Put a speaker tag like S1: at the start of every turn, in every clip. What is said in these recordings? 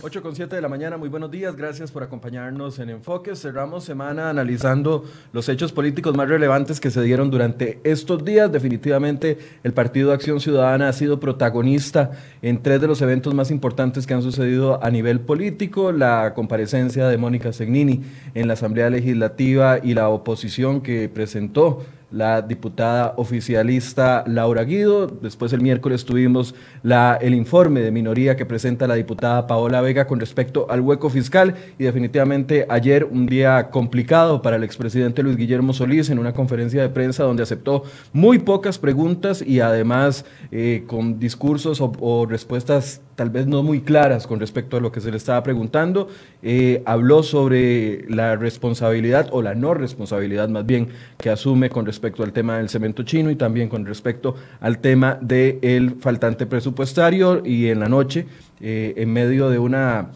S1: 8 con 7 de la mañana, muy buenos días, gracias por acompañarnos en Enfoque. Cerramos semana analizando los hechos políticos más relevantes que se dieron durante estos días. Definitivamente el Partido Acción Ciudadana ha sido protagonista en tres de los eventos más importantes que han sucedido a nivel político. La comparecencia de Mónica Segnini en la Asamblea Legislativa y la oposición que presentó la diputada oficialista Laura Guido. Después el miércoles tuvimos la, el informe de minoría que presenta la diputada Paola Vega con respecto al hueco fiscal y definitivamente ayer un día complicado para el expresidente Luis Guillermo Solís en una conferencia de prensa donde aceptó muy pocas preguntas y además eh, con discursos o respuestas tal vez no muy claras con respecto a lo que se le estaba preguntando. Eh, habló sobre la responsabilidad o la no responsabilidad más bien que asume con respecto al tema del cemento chino y también con respecto al tema del faltante presupuestario y en la noche, eh, en medio de una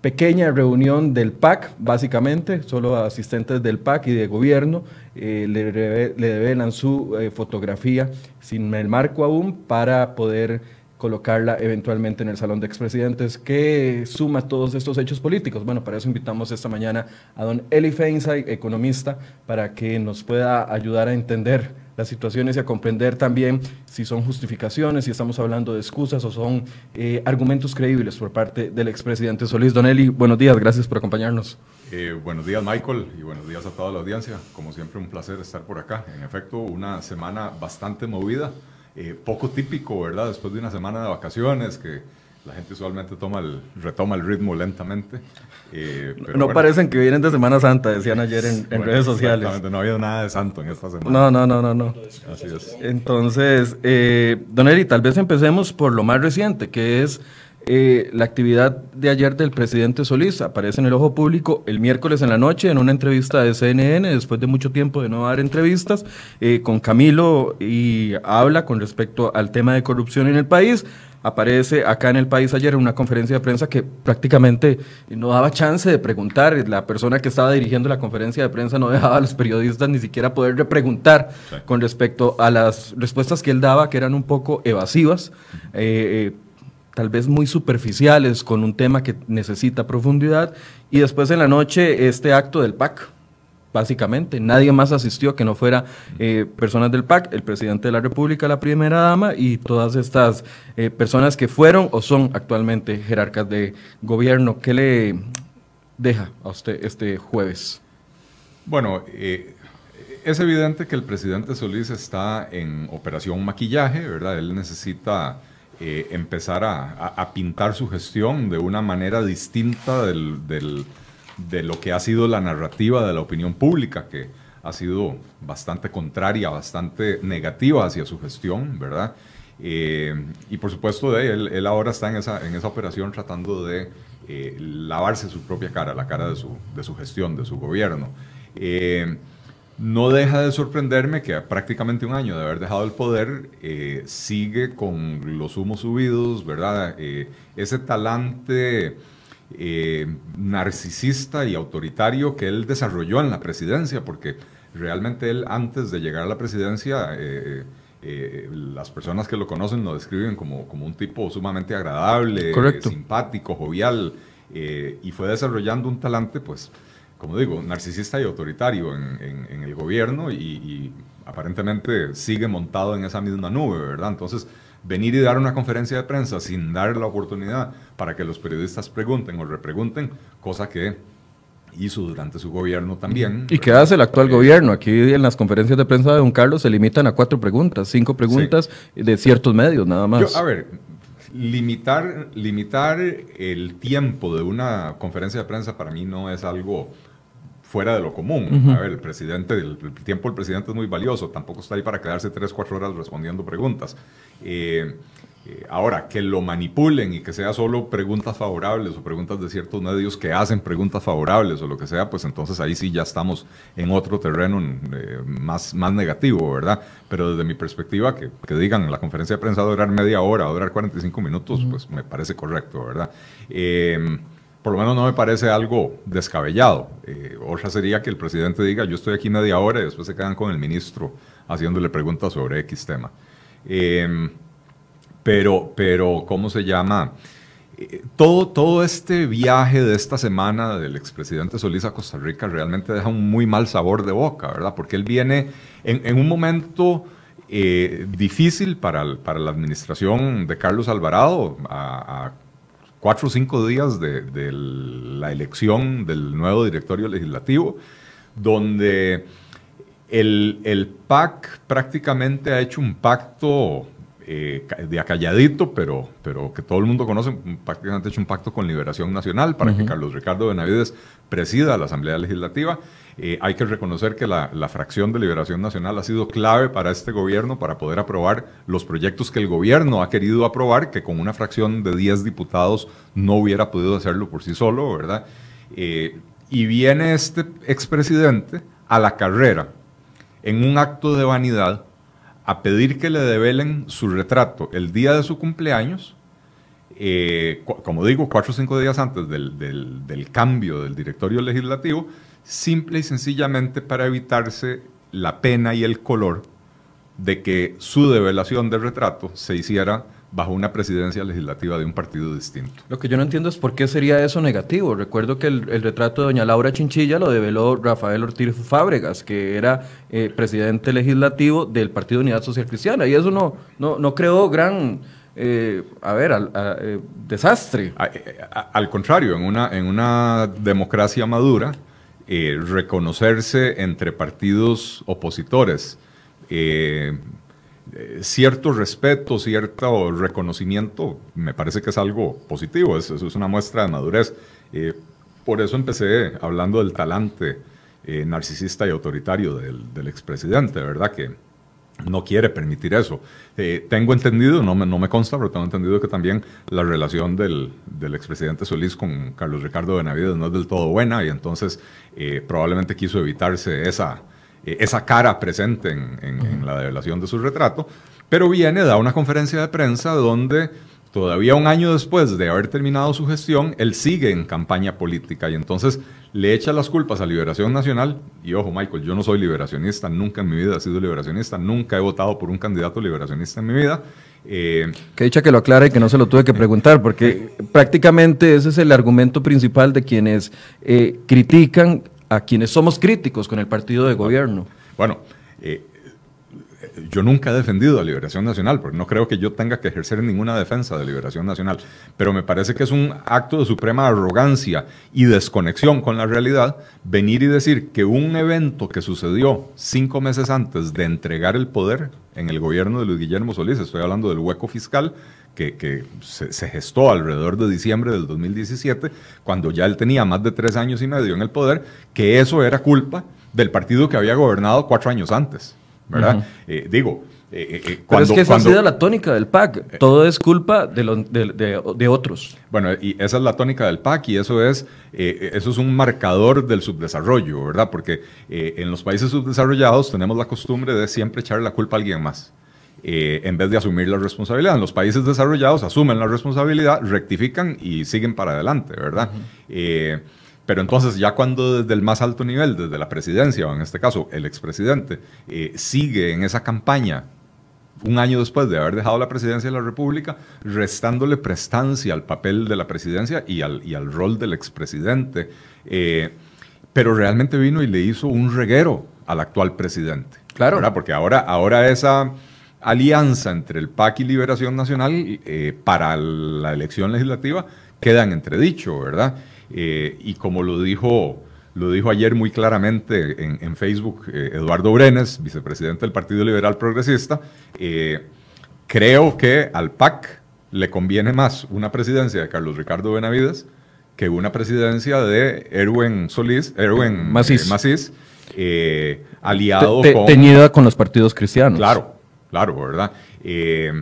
S1: pequeña reunión del PAC, básicamente, solo asistentes del PAC y de gobierno, eh, le, le, develan su fotografía sin el marco aún para poder colocarla eventualmente en el Salón de Expresidentes. ¿Qué suma todos estos hechos políticos? Bueno, para eso invitamos esta mañana a don Eli Feinsay, economista, para que nos pueda ayudar a entender las situaciones y a comprender también si son justificaciones, si estamos hablando de excusas o son eh, argumentos creíbles por parte del expresidente Solís. Don Eli, buenos días, gracias por acompañarnos.
S2: Eh, buenos días, Michael, y buenos días a toda la audiencia. Como siempre, un placer estar por acá. En efecto, una semana bastante movida. Eh, poco típico, ¿verdad? Después de una semana de vacaciones, que la gente usualmente toma el, retoma el ritmo lentamente.
S1: Eh, no parecen que vienen de Semana Santa, decían ayer en, redes sociales.
S2: Exactamente, no ha habido nada de santo en esta semana.
S1: No, no, no, no. no. Así es. Entonces, eh, Don Eri, tal vez empecemos por lo más reciente, que es eh, la actividad de ayer del presidente Solís aparece en el ojo público el miércoles en la noche en una entrevista de CNN, después de mucho tiempo de no dar entrevistas, eh, con Camilo y habla con respecto al tema de corrupción en el país. Aparece acá en el país ayer en una conferencia de prensa que prácticamente no daba chance de preguntar. La persona que estaba dirigiendo la conferencia de prensa no dejaba a los periodistas ni siquiera poder repreguntar con respecto a las respuestas que él daba, que eran un poco evasivas tal vez muy superficiales con un tema que necesita profundidad y después en la noche este acto del PAC. Básicamente, nadie más asistió que no fuera eh, personas del PAC, el presidente de la República, la primera dama y todas estas eh, personas que fueron o son actualmente jerarcas de gobierno. ¿Qué le deja a usted este jueves?
S2: Bueno, eh, es evidente que el presidente Solís está en operación maquillaje, ¿verdad? Él necesita eh, empezar a, pintar su gestión de una manera distinta de lo que ha sido la narrativa de la opinión pública, que ha sido bastante contraria, bastante negativa hacia su gestión, ¿verdad? Eh, y por supuesto, él, ahora está en esa, en esa operación tratando de eh, lavarse su propia cara, la cara de su, de su gestión, de su gobierno. No deja de sorprenderme que a prácticamente un año de haber dejado el poder eh, sigue con los humos subidos, ¿verdad? Eh, ese talante eh, narcisista y autoritario que él desarrolló en la presidencia, porque realmente él antes de llegar a la presidencia, las personas que lo conocen lo describen como, como un tipo sumamente agradable, simpático, jovial, y fue desarrollando un talante, pues como digo, narcisista y autoritario en, el gobierno y, aparentemente sigue montado en esa misma nube, ¿verdad? Entonces, venir y dar una conferencia de prensa sin dar la oportunidad para que los periodistas pregunten o repregunten, cosa que hizo durante su gobierno también.
S1: ¿Y qué hace el actual gobierno? Aquí en las conferencias de prensa de don Carlos se limitan a cuatro preguntas, cinco preguntas de ciertos medios, nada más.
S2: a ver, limitar, limitar el tiempo de una conferencia de prensa para mí no es algo fuera de lo común. A ver, el presidente, el, tiempo del presidente es muy valioso, tampoco está ahí para quedarse tres, cuatro horas respondiendo preguntas. Eh, eh, ahora, que lo manipulen y que sea solo preguntas favorables o preguntas de ciertos medios que hacen preguntas favorables o lo que sea, pues entonces ahí sí ya estamos en otro terreno eh, más, más negativo, ¿verdad? Pero desde mi perspectiva, que, que, digan la conferencia de prensa va a durar media hora, va a durar 45 minutos, pues me parece correcto, ¿verdad? Por lo menos no me parece algo descabellado. Eh, otra sería que el presidente diga, yo estoy aquí media hora y después se quedan con el ministro haciéndole preguntas sobre X tema. Em, pero, pero, ¿cómo se llama? eh, todo, todo este viaje de esta semana del expresidente Solís a Costa Rica realmente deja un muy mal sabor de boca, ¿verdad? Porque él viene en, un momento eh, difícil para, para, la administración de Carlos Alvarado, a, cuatro o cinco días de, la elección del nuevo directorio legislativo, donde el, el PAC prácticamente ha hecho un pacto eh, de acalladito, pero, pero que todo el mundo conoce, prácticamente hecho un pacto con Liberación Nacional para que Carlos Ricardo Benavides presida la Asamblea Legislativa. Eh, hay que reconocer que la, fracción de Liberación Nacional ha sido clave para este gobierno para poder aprobar los proyectos que el gobierno ha querido aprobar, que con una fracción de 10 diputados no hubiera podido hacerlo por sí solo, ¿verdad? Eh, y viene este expresidente a la carrera en un acto de vanidad a pedir que le develen su retrato el día de su cumpleaños, eh, como digo, cuatro o cinco días antes del, del, cambio del directorio legislativo, simple y sencillamente para evitarse la pena y el color de que su develación de retrato se hiciera bajo una presidencia legislativa de un partido distinto.
S1: Lo que yo no entiendo es por qué sería eso negativo. Recuerdo que el, retrato de doña Laura Chinchilla lo develó Rafael Ortiz Fábregas, que era eh, presidente legislativo del Partido Unidad Social Cristiana, y eso no, no, no creó gran... Eh, a ver, eh, desastre.
S2: al contrario, en una, en una democracia madura, reconocerse entre partidos opositores, eh, cierto respeto, cierto reconocimiento, me parece que es algo positivo, es una muestra de madurez. Eh, por eso empecé hablando del talante eh, narcisista y autoritario del, del, expresidente, ¿verdad? Que no quiere permitir eso. tengo entendido, no me, no me consta, pero tengo entendido que también la relación del, del expresidente Solís con Carlos Ricardo Benavides no es del todo buena y entonces probablemente quiso evitarse esa esa cara presente en, la develación de su retrato, pero viene, da una conferencia de prensa donde todavía un año después de haber terminado su gestión, él sigue en campaña política y entonces le echa las culpas a Liberación Nacional. Y ojo, Michael, yo no soy liberacionista, nunca en mi vida he sido liberacionista, nunca he votado por un candidato liberacionista en mi vida.
S1: Eh, que dicha que lo aclare y que no se lo tuve que preguntar, porque prácticamente ese es el argumento principal de quienes eh, critican a quienes somos críticos con el partido de gobierno.
S2: Bueno, eh, yo nunca he defendido a Liberación Nacional, porque no creo que yo tenga que ejercer ninguna defensa de Liberación Nacional, pero me parece que es un acto de suprema arrogancia y desconexión con la realidad venir y decir que un evento que sucedió cinco meses antes de entregar el poder en el gobierno de Luis Guillermo Solís, estoy hablando del hueco fiscal, que, se, gestó alrededor de diciembre del 2017, cuando ya él tenía más de tres años y medio en el poder, que eso era culpa del partido que había gobernado cuatro años antes. ¿Verdad? Eh, digo,
S1: eh, eh, Pero es que esa ha sido la tónica del PAC. Todo es culpa de, de, otros.
S2: Bueno, y esa es la tónica del PAC y eso es, eso es un marcador del subdesarrollo, ¿verdad? Porque en los países subdesarrollados tenemos la costumbre de siempre echar la culpa a alguien más. Eh, en vez de asumir la responsabilidad. En los países desarrollados asumen la responsabilidad, rectifican y siguen para adelante, ¿verdad? Eh, pero entonces ya cuando desde el más alto nivel, desde la presidencia, o en este caso el expresidente, eh, sigue en esa campaña un año después de haber dejado la presidencia de la República, restándole prestancia al papel de la presidencia y al, y al rol del expresidente, pero realmente vino y le hizo un reguero al actual presidente. Claro. Porque ahora, ahora esa alianza entre el PAC y Liberación Nacional eh, para la elección legislativa queda en entredicho, ¿verdad? Eh, y como lo dijo, lo dijo ayer muy claramente en, Facebook eh, Eduardo Brenes, vicepresidente del Partido Liberal Progresista, creo que al PAC le conviene más una presidencia de Carlos Ricardo Benavides que una presidencia de Erwin Solís, Erwin Macís, aliado
S1: con... Teñida con los partidos cristianos.
S2: Claro, claro, ¿verdad? Eh,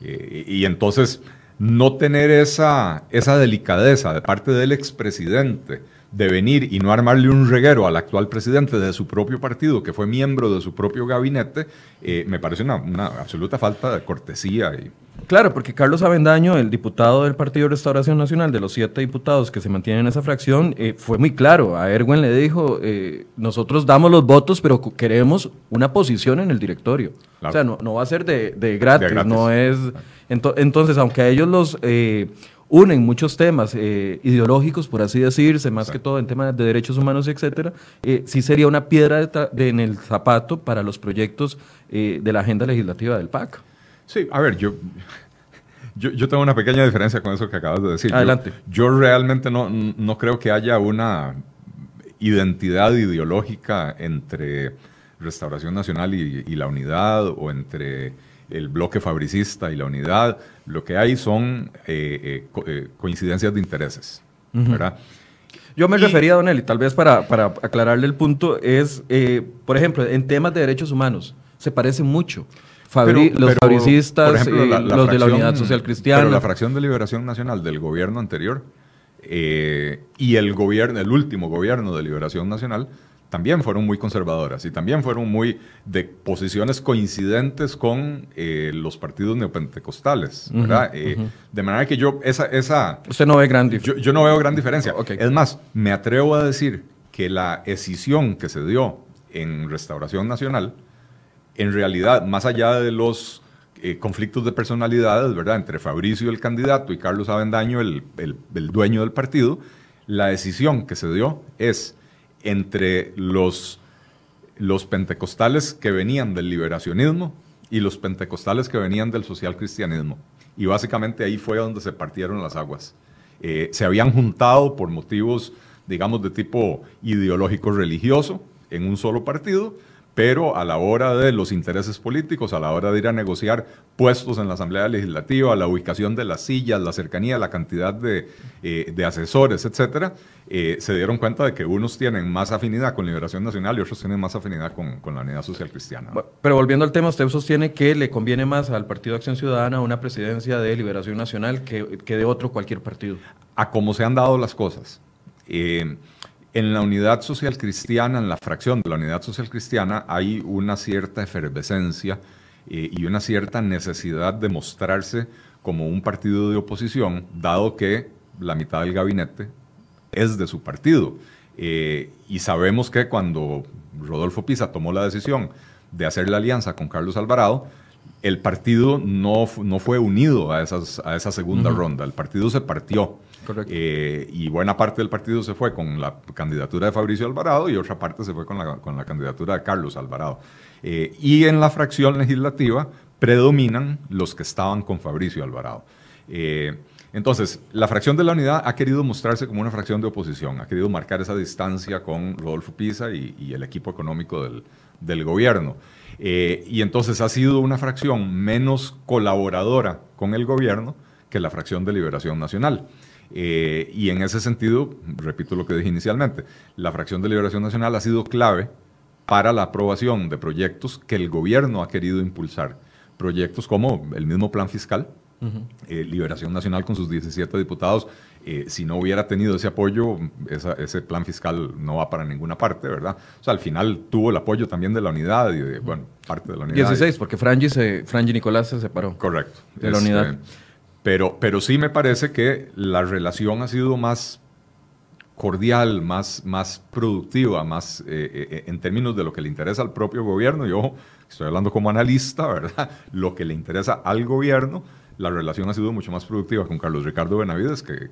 S2: eh, y entonces, no tener esa, esa delicadeza de parte del expresidente de venir y no armarle un reguero al actual presidente de su propio partido, que fue miembro de su propio gabinete, eh, me parece una, absoluta falta de cortesía. Y...
S1: Claro, porque Carlos Avendaño, el diputado del Partido de Restauración Nacional, de los siete diputados que se mantienen en esa fracción, eh, fue muy claro. A Erwin le dijo, eh, nosotros damos los votos, pero queremos una posición en el directorio. O sea, no, va a ser de, gratis, no es... entonces, aunque a ellos los unen muchos temas eh, ideológicos, por así decirse, más que todo en temas de derechos humanos, etcétera, eh, sí sería una piedra en el zapato para los proyectos eh, de la agenda legislativa del PAC.
S2: Sí, a ver, yo, yo, tengo una pequeña diferencia con eso que acabas de decir.
S1: Adelante.
S2: Yo, realmente no, no creo que haya una identidad ideológica entre Restauración Nacional y, la Unidad o entre el bloque fabricista y la unidad, lo que hay son eh, eh, eh, coincidencias de intereses. ¿verdad?
S1: Yo me refería, Don Eli, tal vez para, para aclararle el punto, es, por ejemplo, en temas de derechos humanos, se parece mucho. los fabricistas, los de la Unidad Social Cristiana. Pero
S2: la fracción de Liberación Nacional del gobierno anterior y el gobierno, el último gobierno de Liberación Nacional, también fueron muy conservadoras y también fueron muy de posiciones coincidentes con eh, los partidos neopentecostales, ¿verdad? Eh, de manera que yo, esa... esa
S1: Usted no ve gran
S2: diferencia. Yo, no veo gran diferencia. Es más, me atrevo a decir que la escisión que se dio en Restauración Nacional, en realidad, más allá de los eh, conflictos de personalidades, ¿verdad? Entre Fabricio, el candidato, y Carlos Avendaño, el, el dueño del partido, la decisión que se dio es entre los, los pentecostales que venían del liberacionismo y los pentecostales que venían del social cristianismo. Y básicamente ahí fue donde se partieron las aguas. Eh, se habían juntado por motivos, digamos, de tipo ideológico religioso en un solo partido pero a la hora de los intereses políticos, a la hora de ir a negociar puestos en la Asamblea Legislativa, la ubicación de las sillas, la cercanía, la cantidad de, eh, asesores, etcétera, eh, se dieron cuenta de que unos tienen más afinidad con Liberación Nacional y otros tienen más afinidad con, la Unidad Social Cristiana.
S1: Pero volviendo al tema, usted sostiene que le conviene más al Partido Acción Ciudadana una presidencia de Liberación Nacional que, de otro cualquier partido.
S2: A cómo se han dado las cosas. Eh, en la unidad social cristiana, en la fracción de la unidad social cristiana, hay una cierta efervescencia eh, y una cierta necesidad de mostrarse como un partido de oposición, dado que la mitad del gabinete es de su partido. Eh, y sabemos que cuando Rodolfo Pisa tomó la decisión de hacer la alianza con Carlos Alvarado, el partido no, no fue unido a, esas, a esa segunda ronda, el partido se partió. Eh, y buena parte del partido se fue con la candidatura de Fabricio Alvarado y otra parte se fue con la, con la candidatura de Carlos Alvarado. Eh, y en la fracción legislativa predominan los que estaban con Fabricio Alvarado. Eh, entonces, la fracción de la unidad ha querido mostrarse como una fracción de oposición, ha querido marcar esa distancia con Rodolfo Pisa y, el equipo económico del, del gobierno. y entonces ha sido una fracción menos colaboradora con el gobierno que la fracción de Liberación Nacional. Eh, y en ese sentido, repito lo que dije inicialmente, la fracción de Liberación Nacional ha sido clave para la aprobación de proyectos que el gobierno ha querido impulsar. Proyectos como el mismo plan fiscal, eh, Liberación Nacional con sus 17 diputados, eh, si no hubiera tenido ese apoyo, ese plan fiscal no va para ninguna parte, ¿verdad? O sea, al final tuvo el apoyo también de la unidad y de, bueno, parte de la unidad.
S1: 16, porque Frangi, se, Frangi Nicolás se separó.
S2: Correcto.
S1: De la unidad.
S2: Pero, pero sí me parece que la relación ha sido más cordial, más, más productiva, más eh, eh, en términos de lo que le interesa al propio gobierno. Yo estoy hablando como analista, ¿verdad? Lo que le interesa al gobierno, la relación ha sido mucho más productiva con Carlos Ricardo Benavides que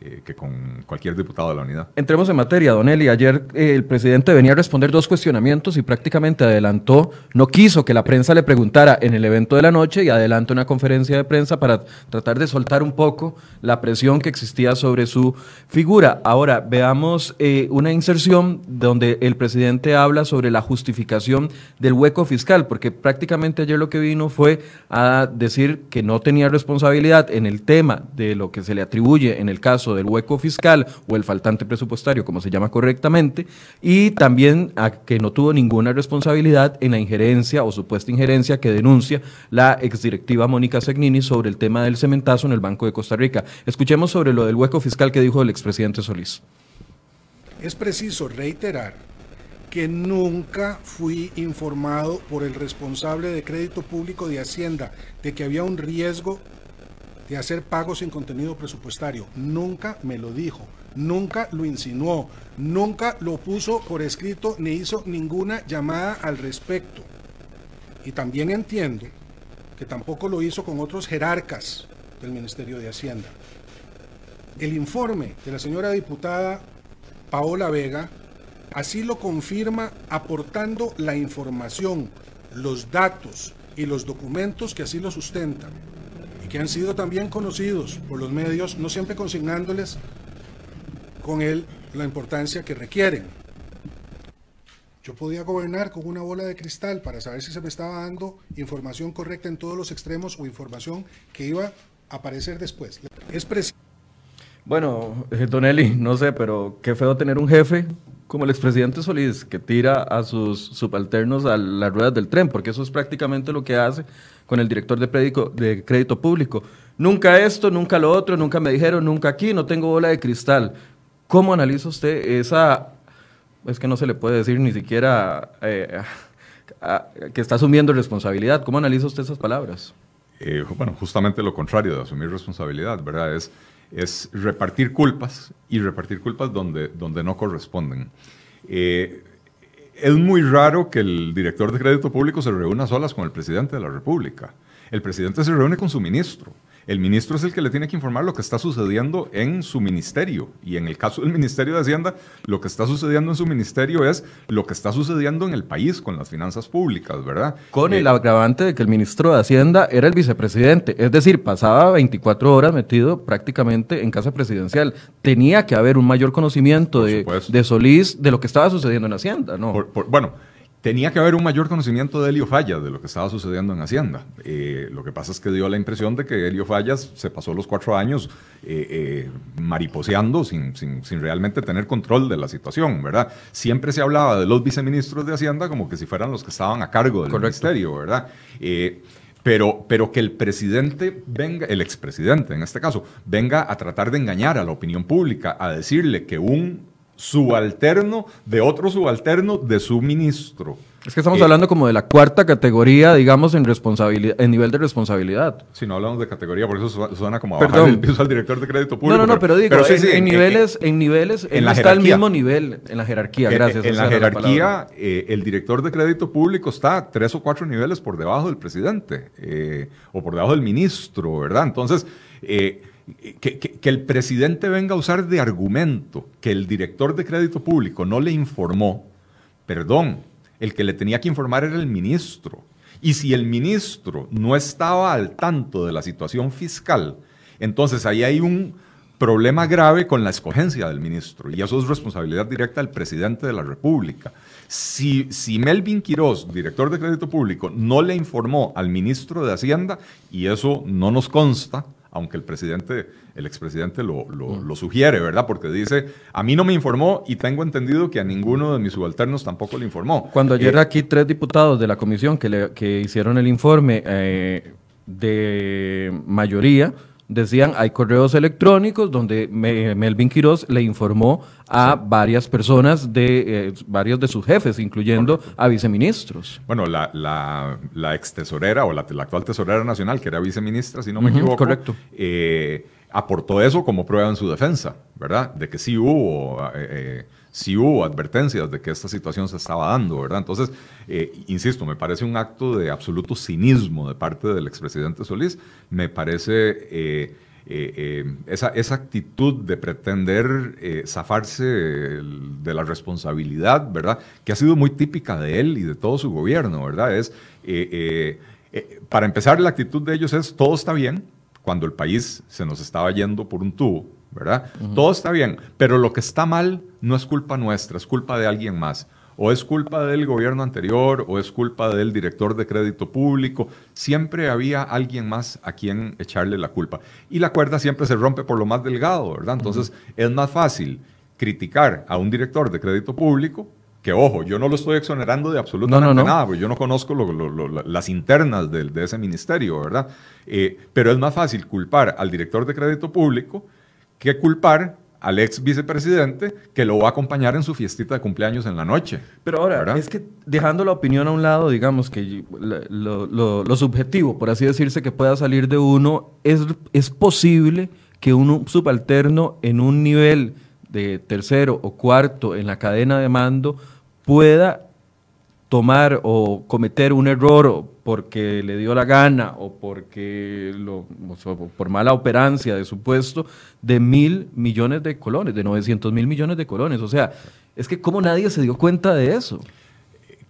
S2: eh, que con cualquier diputado de la unidad.
S1: Entremos en materia, Don Eli. Ayer eh, el presidente venía a responder dos cuestionamientos y prácticamente adelantó, no quiso que la prensa le preguntara en el evento de la noche y adelantó una conferencia de prensa para tratar de soltar un poco la presión que existía sobre su figura. Ahora, veamos eh, una inserción donde el presidente habla sobre la justificación del hueco fiscal, porque prácticamente ayer lo que vino fue a decir que no tenía responsabilidad en el tema de lo que se le atribuye en el caso del hueco fiscal o el faltante presupuestario, como se llama correctamente, y también a que no tuvo ninguna responsabilidad en la injerencia o supuesta injerencia que denuncia la exdirectiva Mónica Segnini sobre el tema del cementazo en el Banco de Costa Rica. Escuchemos sobre lo del hueco fiscal que dijo el expresidente Solís.
S3: Es preciso reiterar que nunca fui informado por el responsable de crédito público de Hacienda de que había un riesgo de hacer pagos sin contenido presupuestario. Nunca me lo dijo, nunca lo insinuó, nunca lo puso por escrito ni hizo ninguna llamada al respecto. Y también entiendo que tampoco lo hizo con otros jerarcas del Ministerio de Hacienda. el informe de la señora diputada Paola Vega así lo confirma aportando la información, los datos y los documentos que así lo sustentan que han sido también conocidos por los medios, no siempre consignándoles con él la importancia que requieren. Yo podía gobernar con una bola de cristal para saber si se me estaba dando información correcta en todos los extremos o información que iba a aparecer después. Es
S1: bueno, eh, Don Eli, no sé, pero qué feo tener un jefe como el expresidente Solís que tira a sus subalternos a las ruedas del tren, porque eso es prácticamente lo que hace con el director de, crédito público. Nunca esto, nunca lo otro, nunca me dijeron, nunca aquí, no tengo bola de cristal. ¿Cómo analiza usted esa, es que no se le puede decir ni siquiera eh, que está asumiendo responsabilidad? ¿Cómo analiza usted esas palabras?
S2: Eh, bueno, justamente lo contrario de asumir responsabilidad, ¿verdad? Es repartir culpas y repartir culpas donde, donde no corresponden. Eh, es muy raro que el director de crédito público se reúna solas con el presidente de la República. El presidente se reúne con su ministro. El ministro es el que le tiene que informar lo que está sucediendo en su ministerio. Y en el caso del Ministerio de Hacienda, lo que está sucediendo en su ministerio es lo que está sucediendo en el país con las finanzas públicas, ¿verdad?
S1: Con el eh, agravante de que el ministro de Hacienda era el vicepresidente. Es decir, pasaba 24 horas metido prácticamente en casa presidencial. Tenía que haber un mayor conocimiento de, Solís de lo que estaba sucediendo en Hacienda, ¿no?
S2: bueno tenía que haber un mayor conocimiento de Helio Fallas, de lo que estaba sucediendo en Hacienda. Eh, lo que pasa es que dio la impresión de que Helio Fallas se pasó los cuatro años eh, eh, mariposeando sin, sin, realmente tener control de la situación, ¿verdad? Siempre se hablaba de los viceministros de Hacienda como que si fueran los que estaban a cargo del ministerio, ¿verdad? pero, pero que el presidente venga, el expresidente en este caso, venga a tratar de engañar a la opinión pública, a decirle que un subalterno de otro subalterno de su ministro.
S1: Es que estamos hablando como de la cuarta categoría, digamos, en responsabilidad, en nivel de responsabilidad.
S2: Si no hablamos de categoría, por eso suena como a el piso al director de crédito público.
S1: No, no, no, pero, digo, en, niveles, en niveles, está al mismo nivel en la jerarquía, gracias.
S2: En, la jerarquía, eh, el director de crédito público está tres o cuatro niveles por debajo del presidente, eh, o por debajo del ministro, ¿verdad? Entonces, eh, que, el presidente venga a usar de argumento que el director de crédito público no le informó, perdón, el que le tenía que informar era el ministro. Y si el ministro no estaba al tanto de la situación fiscal, entonces ahí hay un problema grave con la escogencia del ministro. Y eso es responsabilidad directa del presidente de la República. Si, si Melvin Quiroz, director de crédito público, no le informó al ministro de Hacienda, y eso no nos consta, aunque el presidente, el expresidente lo, mm. lo, sugiere, ¿verdad? Porque dice, a mí no me informó y tengo entendido que a ninguno de mis subalternos tampoco le informó.
S1: Cuando ayer eh, aquí tres diputados de la comisión que, le, que hicieron el informe eh, de mayoría, decían, hay correos electrónicos donde Melvin Quiroz le informó a varias personas de eh, varios de sus jefes, incluyendo a viceministros.
S2: Bueno, la, la, ex tesorera o la, actual tesorera nacional, que era viceministra, si no me equivoco,
S1: correcto.
S2: Eh, aportó eso como prueba en su defensa, ¿verdad? De que sí hubo... Eh, si hubo advertencias de que esta situación se estaba dando, ¿verdad? Entonces, eh, insisto, me parece un acto de absoluto cinismo de parte del expresidente Solís, me parece eh, eh, esa, esa, actitud de pretender zafarse de la responsabilidad, ¿verdad? Que ha sido muy típica de él y de todo su gobierno, ¿verdad? Es, para empezar, la actitud de ellos es, todo está bien, cuando el país se nos estaba yendo por un tubo, ¿verdad? Todo está bien, pero lo que está mal no es culpa nuestra, es culpa de alguien más. O es culpa del gobierno anterior, o es culpa del director de crédito público. Siempre había alguien más a quien echarle la culpa. Y la cuerda siempre se rompe por lo más delgado, ¿verdad? Entonces es más fácil criticar a un director de crédito público que ojo, yo no lo estoy exonerando de absolutamente nada, porque yo no conozco las internas de, ese ministerio, ¿verdad? Eh, pero es más fácil culpar al director de crédito público que culpar al ex vicepresidente que lo va a acompañar en su fiestita de cumpleaños en la noche.
S1: Pero ahora, es que dejando la opinión a un lado, digamos que lo, subjetivo, por así decirse, que pueda salir de uno, es, es posible que un subalterno en un nivel de tercero o cuarto en la cadena de mando pueda tomar o cometer un error porque le dio la gana o porque lo, por mala operancia de su puesto de mil millones de colones, de 900 mil millones de colones. O sea, es que cómo nadie se dio cuenta de eso.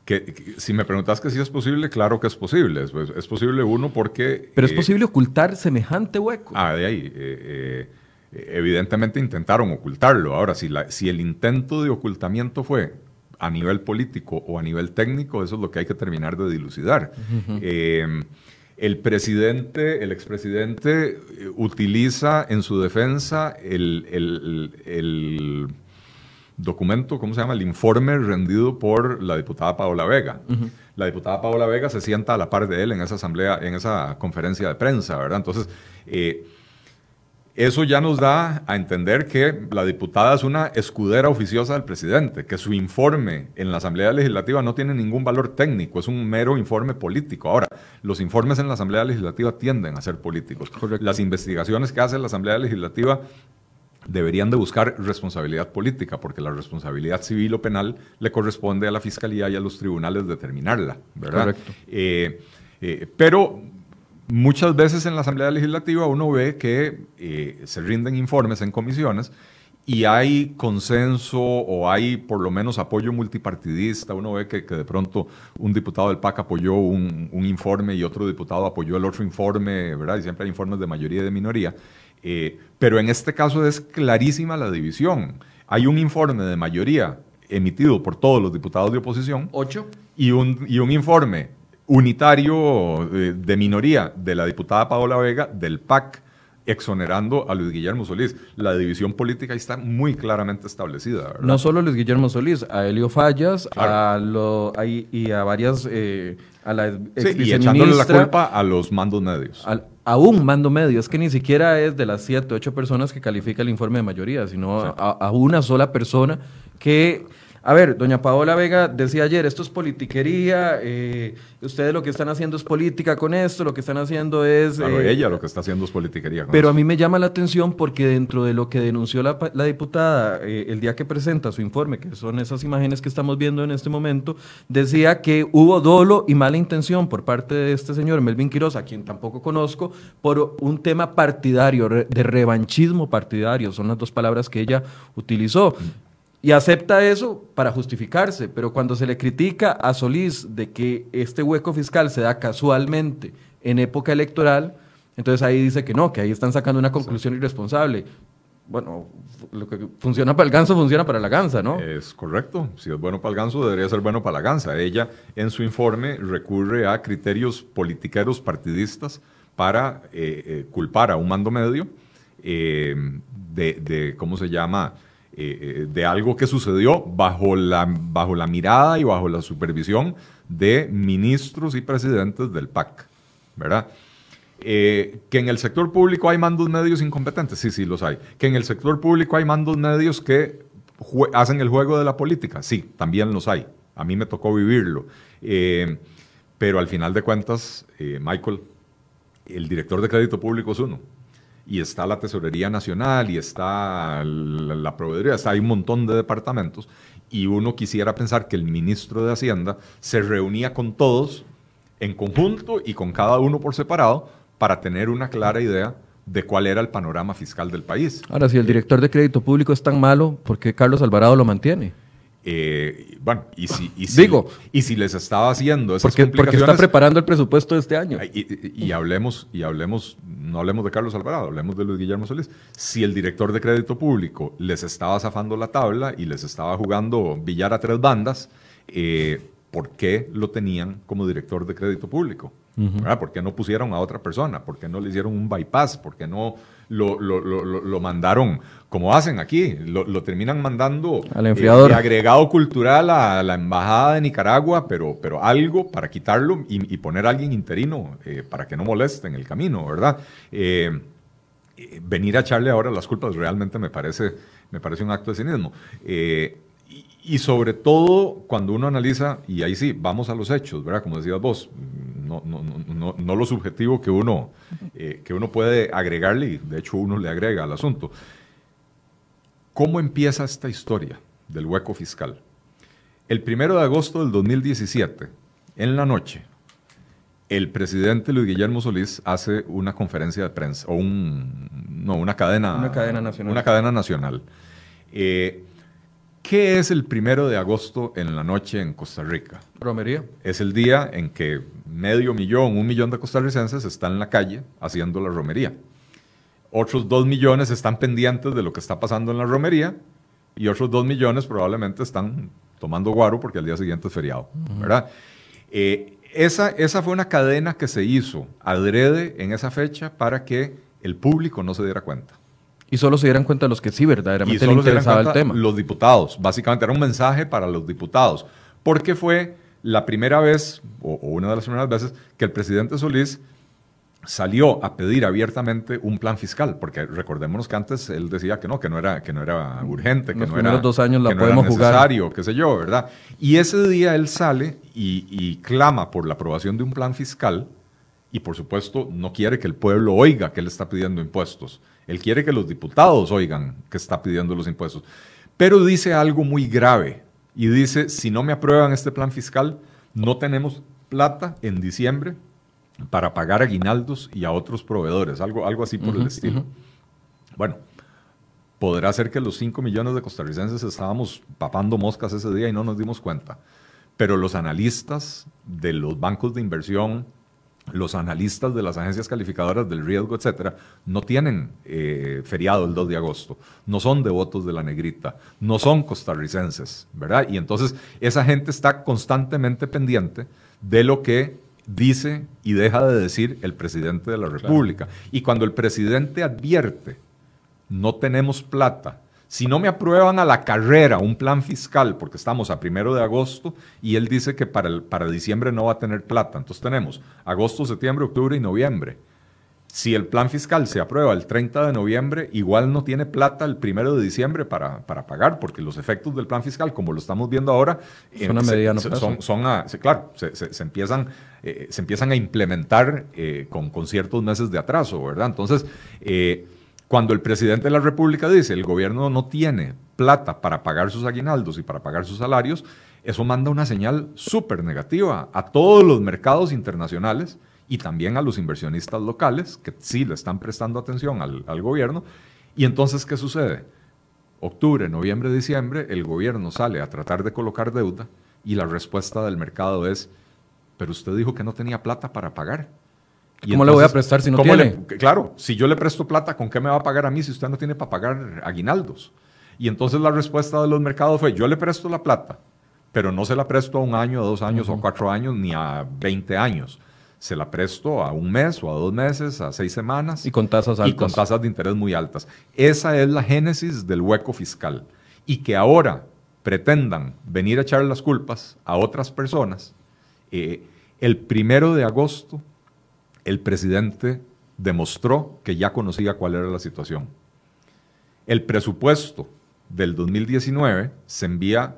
S2: Que, si me preguntas que si es posible, claro que es posible. Es, es posible uno porque...
S1: Pero es eh, posible ocultar semejante hueco.
S2: Ah, de ahí. Eh, eh, evidentemente intentaron ocultarlo. Ahora, si, la, si el intento de ocultamiento fue a nivel político o a nivel técnico, eso es lo que hay que terminar de dilucidar. el presidente, el expresidente, utiliza en su defensa el, el documento, ¿cómo se llama? El informe rendido por la diputada Paola Vega. La diputada Paola Vega se sienta a la par de él en esa asamblea, en esa conferencia de prensa, ¿verdad? Entonces, eh, eso ya nos da a entender que la diputada es una escudera oficiosa del presidente, que su informe en la Asamblea Legislativa no tiene ningún valor técnico, es un mero informe político. Ahora, los informes en la Asamblea Legislativa tienden a ser políticos. Las investigaciones que hace la Asamblea Legislativa deberían de buscar responsabilidad política, porque la responsabilidad civil o penal le corresponde a la Fiscalía y a los tribunales determinarla, ¿verdad? Eh, eh, pero muchas veces en la Asamblea Legislativa uno ve que eh, se rinden informes en comisiones y hay consenso o hay por lo menos apoyo multipartidista. Uno ve que, de pronto un diputado del PAC apoyó un, un, informe y otro diputado apoyó el otro informe, ¿verdad? Y siempre hay informes de mayoría y de minoría. Eh, pero en este caso es clarísima la división. Hay un informe de mayoría emitido por todos los diputados de oposición.
S1: Ocho.
S2: Y un, y un informe unitario eh, de, minoría de la diputada Paola Vega del PAC exonerando a Luis Guillermo Solís. La división política está muy claramente establecida.
S1: No solo Luis Guillermo Solís, a Elio Fallas a lo, y a varias... Eh, a la
S2: sí, y echándole la culpa a los mandos medios
S1: a un mando medio. Es que ni siquiera es de las siete, ocho personas que califica el informe de mayoría, sino a, una sola persona que... A ver, doña Paola Vega decía ayer, esto es politiquería, eh, ustedes lo que están haciendo es política con esto, lo que están haciendo es...
S2: Claro, eh, ella lo que está haciendo es politiquería.
S1: pero a mí me llama la atención porque dentro de lo que denunció la, diputada eh, el día que presenta su informe, que son esas imágenes que estamos viendo en este momento, decía que hubo dolo y mala intención por parte de este señor Melvin Quiroz, a quien tampoco conozco, por un tema partidario, de revanchismo partidario, son las dos palabras que ella utilizó. Y acepta eso para justificarse, pero cuando se le critica a Solís de que este hueco fiscal se da casualmente en época electoral, entonces ahí dice que no, que ahí están sacando una conclusión irresponsable. Bueno, lo que funciona para el ganso funciona para la gansa, ¿no?
S2: Es correcto. Si es bueno para el ganso, debería ser bueno para la gansa. Ella, en su informe, recurre a criterios politiqueros partidistas para eh, eh, culpar a un mando medio eh, de, de, ¿cómo se llama?, eh, eh, de algo que sucedió bajo la, bajo la mirada y bajo la supervisión de ministros y presidentes del PAC, ¿verdad? Eh, que en el sector público hay mandos medios incompetentes, sí, sí, los hay. Que en el sector público hay mandos medios que hacen el juego de la política, sí, también los hay. A mí me tocó vivirlo. pero al final de cuentas, Michael, el director de crédito público es uno y está la Tesorería Nacional y está la, Proveeduría, está, hay un montón de departamentos y uno quisiera pensar que el ministro de Hacienda se reunía con todos en conjunto y con cada uno por separado para tener una clara idea de cuál era el panorama fiscal del país.
S1: Ahora, si el director de crédito público es tan malo, ¿por qué Carlos Alvarado lo mantiene?
S2: Eh, bueno, y si, Digo, y si les estaba haciendo esas
S1: porque, porque está preparando el presupuesto de este año.
S2: Y, hablemos, y hablemos, no hablemos de Carlos Alvarado, hablemos de Luis Guillermo Solís. Si el director de crédito público les estaba zafando la tabla y les estaba jugando billar a tres bandas, eh, ¿por qué lo tenían como director de crédito público? ¿Por qué no pusieron a otra persona? ¿Por qué no le hicieron un bypass? ¿Por qué no lo, lo, lo, mandaron, como hacen aquí, lo, terminan mandando
S1: al enfriador.
S2: Eh, agregado cultural a la embajada de Nicaragua, pero, pero algo para quitarlo y, poner a alguien interino eh, para que no moleste en el camino, ¿verdad? Eh, venir a echarle ahora las culpas realmente me parece, me parece un acto de cinismo. Y sobre todo cuando uno analiza, y ahí sí, vamos a los hechos, ¿verdad? Como decías vos, no, no, no, no lo subjetivo que uno, eh, que uno puede agregarle, y de hecho uno le agrega al asunto. ¿Cómo empieza esta historia del hueco fiscal? El primero de agosto del 2017, en la noche, el presidente Luis Guillermo Solís hace una conferencia de prensa, o un, no, una cadena,
S1: Una cadena nacional.
S2: Una cadena nacional. Eh, ¿Qué es el primero de agosto en la noche en Costa Rica?
S1: Romería.
S2: Es el día en que medio millón, un millón de costarricenses están en la calle haciendo la romería. Otros dos millones están pendientes de lo que está pasando en la romería y otros dos millones probablemente están tomando guaro porque al día siguiente es feriado, ¿verdad? Eh, esa, esa fue una cadena que se hizo adrede en esa fecha para que el público no se diera cuenta.
S1: Y solo se dieran cuenta los que sí verdaderamente le
S2: solo se dieran
S1: interesaba el tema.
S2: Los diputados, básicamente era un mensaje para los diputados, porque fue la primera vez, o, o una de las primeras veces, que el presidente Solís salió a pedir abiertamente un plan fiscal, porque recordémonos que antes él decía que no, que no era, que no era urgente, que
S1: Los
S2: no era,
S1: dos años la
S2: que no era
S1: podemos jugar.
S2: necesario, qué sé yo, ¿verdad? Y ese día él sale y, y clama por la aprobación de un plan fiscal y por supuesto no quiere que el pueblo oiga que él está pidiendo impuestos. Él quiere que los diputados oigan que está pidiendo los impuestos. Pero dice algo muy grave y dice, si no me aprueban este plan fiscal, no tenemos plata en diciembre para pagar aguinaldos y a otros proveedores, algo, algo así por el estilo. Bueno, podrá ser que los 5 millones de costarricenses estábamos papando moscas ese día y no nos dimos cuenta, pero los analistas de los bancos de inversión, los analistas de las agencias calificadoras del riesgo, etcétera, no tienen eh, feriado el 2 de agosto, no son devotos de la negrita, no son costarricenses, ¿verdad? Y entonces esa gente está constantemente pendiente de lo que dice y deja de decir el presidente de la República. Y cuando el presidente advierte, no tenemos plata, si no me aprueban a la carrera un plan fiscal, porque estamos a primero de agosto, y él dice que para, el, para diciembre no va a tener plata, entonces tenemos agosto, septiembre, octubre y noviembre. Si el plan fiscal se aprueba el 30 de noviembre, igual no tiene plata el primero de diciembre para, para pagar, porque los efectos del plan fiscal, como lo estamos viendo ahora,
S1: Son a
S2: se-
S1: mediano
S2: se-
S1: plazo.
S2: son, son a- se- claro, se, se- se empiezan, eh, se empiezan a implementar eh, con, con ciertos meses de atraso, ¿verdad? Entonces, eh, cuando el presidente de la República dice el gobierno no tiene plata para pagar sus aguinaldos y para pagar sus salarios, eso manda una señal súper negativa a todos los mercados internacionales y también a los inversionistas locales que sí le están prestando atención al, al gobierno. Y entonces, ¿qué sucede? Octubre, noviembre, diciembre, el gobierno sale a tratar de colocar deuda y la respuesta del mercado es, pero usted dijo que no tenía plata para pagar. Y
S1: ¿Cómo le voy a prestar si no
S2: ¿cómo
S1: tiene?
S2: le- claro, si yo le presto plata, ¿con qué me va a pagar a mí si usted no tiene para pagar aguinaldos? Y entonces la respuesta de los mercados fue, yo le presto la plata, pero no se la presto a un año, a dos años, o a cuatro años, ni a 20 años. Se la presto a un mes o a dos meses, a seis semanas.
S1: Y con tasas
S2: Y con
S1: altas.
S2: tasas de interés muy altas. Esa es la génesis del hueco fiscal. Y que ahora pretendan venir a echar las culpas a otras personas, eh, el primero de agosto el presidente demostró que ya conocía cuál era la situación. El presupuesto del 2019 se envía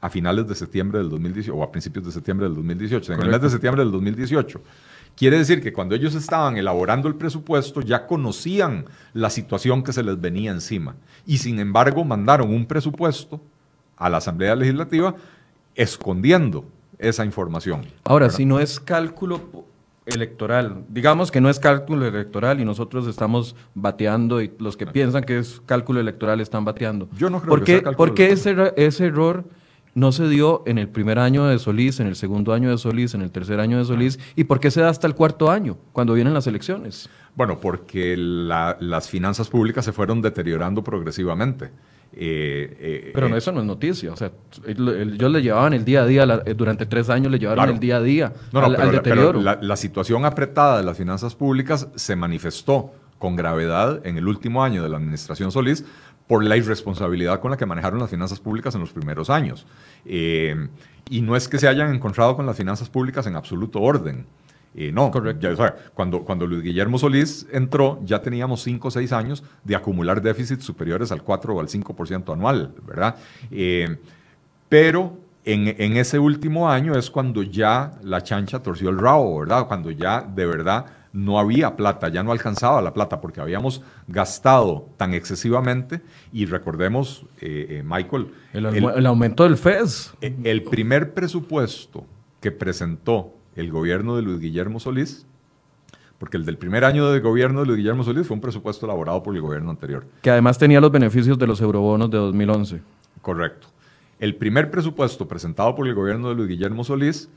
S2: a finales de septiembre del 2018 o a principios de septiembre del 2018, en el mes de septiembre del 2018. Quiere decir que cuando ellos estaban elaborando el presupuesto ya conocían la situación que se les venía encima y sin embargo mandaron un presupuesto a la Asamblea Legislativa escondiendo esa información.
S1: Ahora,
S2: ¿verdad?
S1: si no es cálculo electoral, digamos que no es cálculo electoral y nosotros estamos bateando y los que piensan que es cálculo electoral están bateando.
S2: Yo no creo
S1: ¿Por
S2: que
S1: qué,
S2: sea cálculo
S1: ¿Por qué ese, ese error no se dio en el primer año de Solís, en el segundo año de Solís, en el tercer año de Solís? ¿Y por qué se da hasta el cuarto año, cuando vienen las elecciones?
S2: Bueno, porque la- las finanzas públicas se fueron deteriorando progresivamente. Eh, eh,
S1: Pero no,
S2: eh,
S1: eso no es noticia. O sea, el- el- ellos le llevaban el día a día, la- durante tres años le llevaron
S2: Claro.
S1: el día a día
S2: No, no,
S1: al,
S2: pero,
S1: al
S2: la- pero
S1: deterioro.
S2: la, la situación apretada de las finanzas públicas se manifestó con gravedad en el último año de la administración Solís por la irresponsabilidad con la que manejaron las finanzas públicas en los primeros años. Eh, y no es que se hayan encontrado con las finanzas públicas en absoluto orden. Eh, no,
S1: Correcto.
S2: ya, o sea, cuando, cuando Luis Guillermo Solís entró, ya teníamos 5 o 6 años de acumular déficits superiores al 4 o al 5% anual, ¿verdad? Eh, pero en, en ese último año es cuando ya la chancha torció el rabo, ¿verdad? Cuando ya de verdad no había plata, ya no alcanzaba la plata porque habíamos gastado tan excesivamente y recordemos, eh, eh, Michael,
S1: el, aumento del FES.
S2: El primer presupuesto que presentó el gobierno de Luis Guillermo Solís, porque el del primer año de gobierno de Luis Guillermo Solís fue un presupuesto elaborado por el gobierno anterior.
S1: Que además tenía los beneficios de los eurobonos de 2011.
S2: Correcto. El primer presupuesto presentado por el gobierno de Luis Guillermo Solís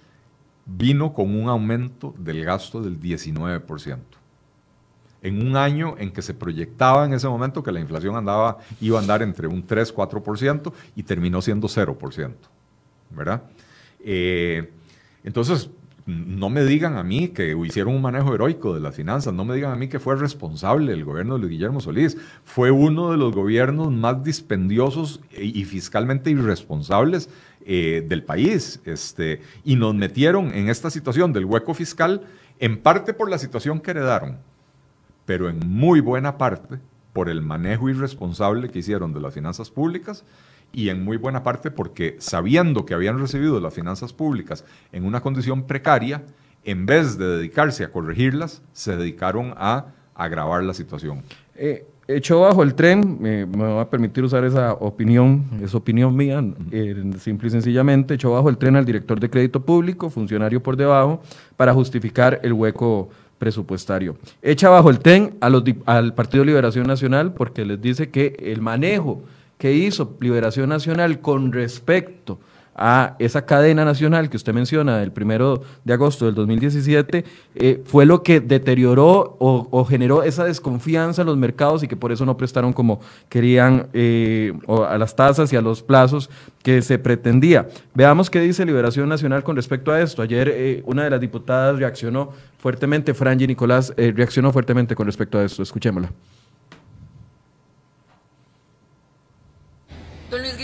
S2: vino con un aumento del gasto del 19%. En un año en que se proyectaba en ese momento que la inflación andaba, iba a andar entre un 3-4% y terminó siendo 0%. ¿Verdad? Eh, entonces, no me digan a mí que hicieron un manejo heroico de las finanzas, no me digan a mí que fue responsable el gobierno de Guillermo Solís. Fue uno de los gobiernos más dispendiosos y fiscalmente irresponsables eh, del país. Este, y nos metieron en esta situación del hueco fiscal, en parte por la situación que heredaron, pero en muy buena parte por el manejo irresponsable que hicieron de las finanzas públicas y en muy buena parte porque sabiendo que habían recibido las finanzas públicas en una condición precaria, en vez de dedicarse a corregirlas, se dedicaron a agravar la situación.
S1: Eh, echó bajo el tren, me va a permitir usar esa opinión, es opinión mía, eh, simple y sencillamente, echó bajo el tren al director de crédito público, funcionario por debajo, para justificar el hueco presupuestario. Echa bajo el tren a los, al Partido Liberación Nacional porque les dice que el manejo que hizo Liberación Nacional con respecto a esa cadena nacional que usted menciona del primero de agosto del 2017 eh, fue lo que deterioró o, generó esa desconfianza en los mercados y que por eso no prestaron como querían eh, a las tasas y a los plazos que se pretendía. Veamos qué dice Liberación Nacional con respecto a esto. Ayer eh, una de las diputadas reaccionó fuertemente, Franji Nicolás reaccionó fuertemente con respecto a esto. Escuchémosla.
S4: Don Luis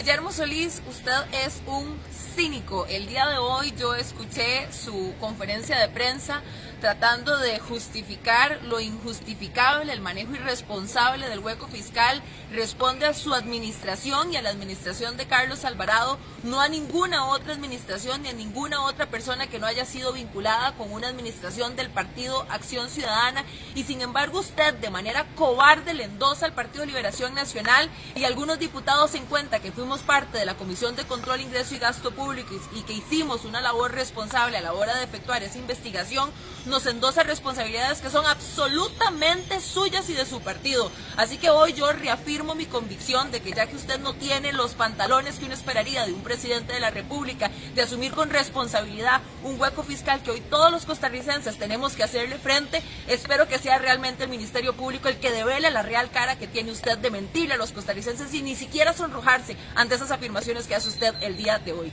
S4: Usted es un cínico. El día de hoy yo escuché su conferencia de prensa tratando de justificar lo injustificable, el manejo irresponsable del hueco fiscal, responde a su administración y a la administración de Carlos Alvarado, no a ninguna otra administración ni a ninguna otra persona que no haya sido vinculada con una administración del Partido Acción Ciudadana. Y sin embargo usted de manera cobarde le endosa al Partido Liberación Nacional y algunos diputados en cuenta que fuimos parte de la Comisión de Control, Ingreso y Gasto Público y que hicimos una labor responsable a la hora de efectuar esa investigación, nos endosa responsabilidades que son absolutamente suyas y de su partido. Así que hoy yo reafirmo mi convicción de que ya que usted no tiene los pantalones que uno esperaría de un presidente de la República, de asumir con responsabilidad un hueco fiscal que hoy todos los costarricenses tenemos que hacerle frente, espero que sea realmente el Ministerio Público el que devele la real cara que tiene usted de mentirle a los costarricenses y ni siquiera sonrojarse ante esas afirmaciones que hace usted el día de hoy.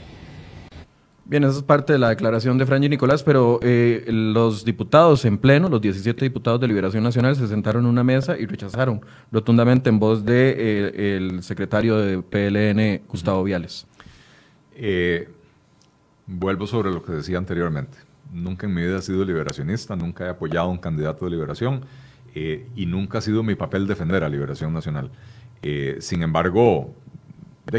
S1: Bien, esa es parte de la declaración de Franji Nicolás, pero eh, los diputados en pleno, los 17 diputados de Liberación Nacional, se sentaron en una mesa y rechazaron rotundamente en voz de eh, secretario de PLN, Gustavo Viales.
S2: Eh, vuelvo sobre lo que decía anteriormente. Nunca en mi vida he sido liberacionista, nunca he apoyado a un candidato de liberación y nunca ha sido mi papel defender a Liberación Nacional. sin embargo,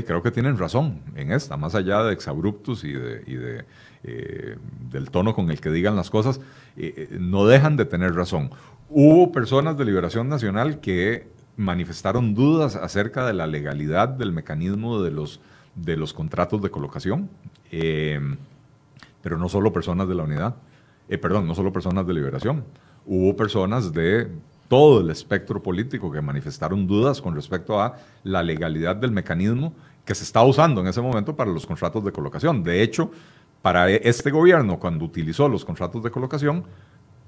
S2: creo que tienen razón en esta, más allá de exabruptos y, de, eh, del tono con el que digan las cosas, eh, eh, no dejan de tener razón. Hubo personas de Liberación Nacional que manifestaron dudas acerca de la legalidad del mecanismo de los, de los contratos de colocación, pero no solo personas de la unidad, perdón, no solo personas de Liberación, hubo personas de todo el espectro político que manifestaron dudas con respecto a la legalidad del mecanismo que se estaba usando en ese momento para los contratos de colocación. De hecho, para este gobierno, cuando utilizó los contratos de colocación,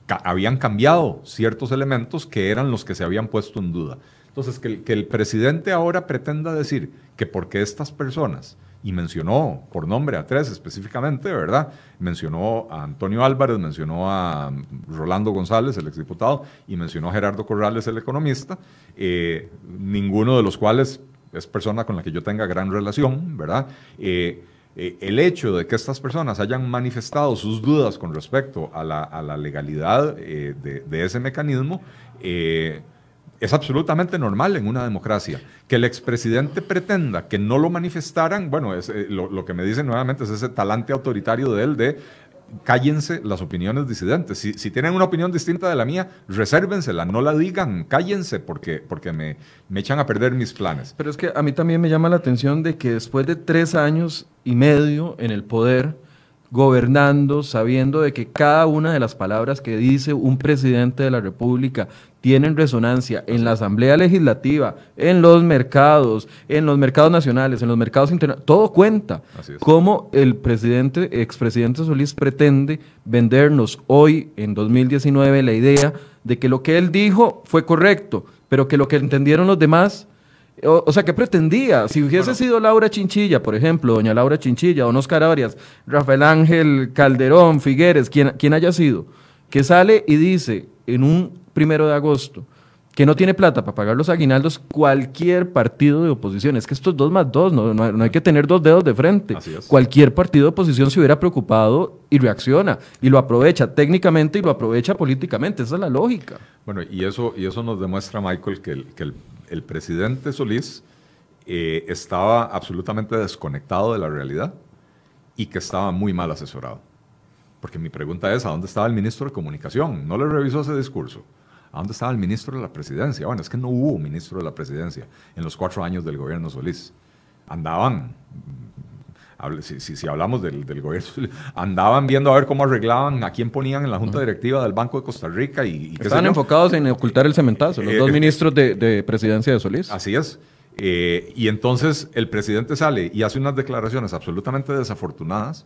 S2: habían cambiado ciertos elementos que eran los que se habían puesto en duda. Entonces, que que el presidente ahora pretenda decir que porque estas personas y mencionó por nombre a tres específicamente, ¿verdad? Mencionó a Antonio Álvarez, mencionó a Rolando González, el exdiputado, y mencionó a Gerardo Corrales, el economista, eh, ninguno de los cuales es persona con la que yo tenga gran relación, ¿verdad? Eh, eh, el hecho de que estas personas hayan manifestado sus dudas con respecto a la, legalidad de, de, ese mecanismo, es absolutamente normal en una democracia. Que el expresidente pretenda que no lo manifestaran, bueno, es, eh, lo, que me dicen nuevamente es ese talante autoritario de él de cállense las opiniones disidentes. Si, si, tienen una opinión distinta de la mía, resérvensela, no la digan, cállense porque, porque me, me echan a perder mis planes.
S1: Pero es que a mí también me llama la atención de que después de tres años y medio en el poder, gobernando, sabiendo de que cada una de las palabras que dice un presidente de la República tienen resonancia en la Asamblea Legislativa, en los mercados, en los mercados nacionales, en los mercados internacionales, todo cuenta. Cómo el presidente, expresidente Solís pretende vendernos hoy, en 2019, la idea de que lo que él dijo fue correcto, pero que lo que entendieron los demás o, sea, ¿qué pretendía? Si hubiese sido Laura Chinchilla, por ejemplo, doña Laura Chinchilla, don Oscar Arias, Rafael Ángel Calderón, Figueres, quien, quien haya sido, que sale y dice en un primero de agosto que no tiene plata para pagar los aguinaldos cualquier partido de oposición. Es que estos dos más dos, no, no, hay que tener dos dedos de frente. Cualquier partido de oposición se hubiera preocupado y reacciona y lo aprovecha técnicamente y lo aprovecha políticamente. Esa es la lógica.
S2: Bueno, y eso, y eso nos demuestra, Michael, que el, que el el presidente Solís eh, estaba absolutamente desconectado de la realidad y que estaba muy mal asesorado. Porque mi pregunta es, ¿a dónde estaba el ministro de Comunicación? No le revisó ese discurso. ¿A dónde estaba el ministro de la Presidencia? Bueno, es que no hubo ministro de la Presidencia en los cuatro años del gobierno Solís. Andaban, si, si, hablamos del, gobierno, andaban viendo a ver cómo arreglaban, a quién ponían en la junta directiva del Banco de Costa Rica. Y,
S1: Estaban enfocados en ocultar el cementazo, los dos eh, ministros de, presidencia de Solís.
S2: Así es. Eh, y entonces el presidente sale y hace unas declaraciones absolutamente desafortunadas.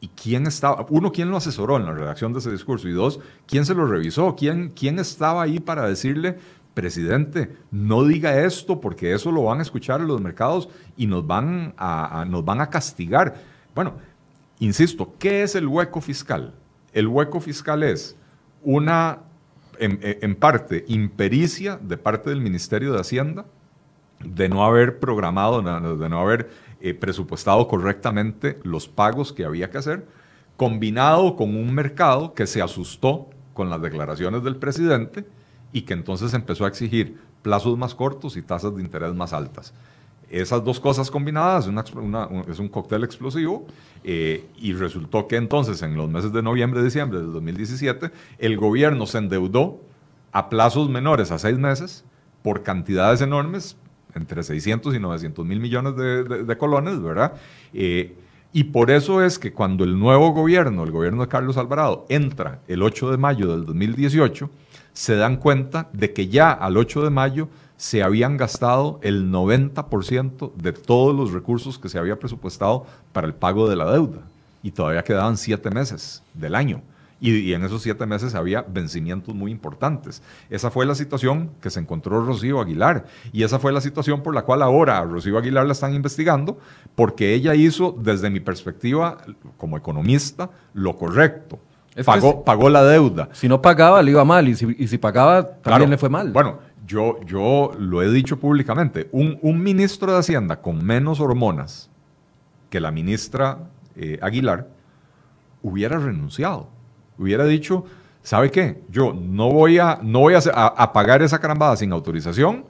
S2: ¿Y quién estaba? Uno, ¿quién lo asesoró en la redacción de ese discurso? Y dos, ¿quién se lo revisó? ¿Quién, quién estaba ahí para decirle, presidente, no diga esto porque eso lo van a escuchar los mercados y nos van a, nos van a castigar. Bueno, insisto, ¿qué es el hueco fiscal? El hueco fiscal es una, en, parte, impericia de parte del Ministerio de Hacienda de no haber programado, de no haber eh, presupuestado correctamente los pagos que había que hacer, combinado con un mercado que se asustó con las declaraciones del presidente y que entonces empezó a exigir plazos más cortos y tasas de interés más altas. Esas dos cosas combinadas es un cóctel explosivo eh, y resultó que entonces en los meses de noviembre diciembre del 2017 el gobierno se endeudó a plazos menores a seis meses por cantidades enormes, entre 600 y 900 mil millones de, colones, ¿verdad? Eh, y por eso es que cuando el nuevo gobierno, el gobierno de Carlos Alvarado, entra el 8 de mayo del 2018, se dan cuenta de que ya al 8 de mayo se habían gastado el 90% de todos los recursos que se había presupuestado para el pago de la deuda. Y todavía quedaban siete meses del año. Y, en esos siete meses había vencimientos muy importantes. Esa fue la situación que se encontró Rocío Aguilar. Y esa fue la situación por la cual ahora a Rocío Aguilar la están investigando, porque ella hizo, desde mi perspectiva como economista, lo correcto pagó, pagó la deuda.
S1: Si no pagaba, le iba mal. Y si, pagaba, también le fue mal.
S2: Bueno, yo, yo lo he dicho públicamente. Un, ministro de Hacienda con menos hormonas que la ministra eh, Aguilar hubiera renunciado. Hubiera dicho, ¿sabe qué? Yo no voy a, no voy a, pagar esa carambada sin autorización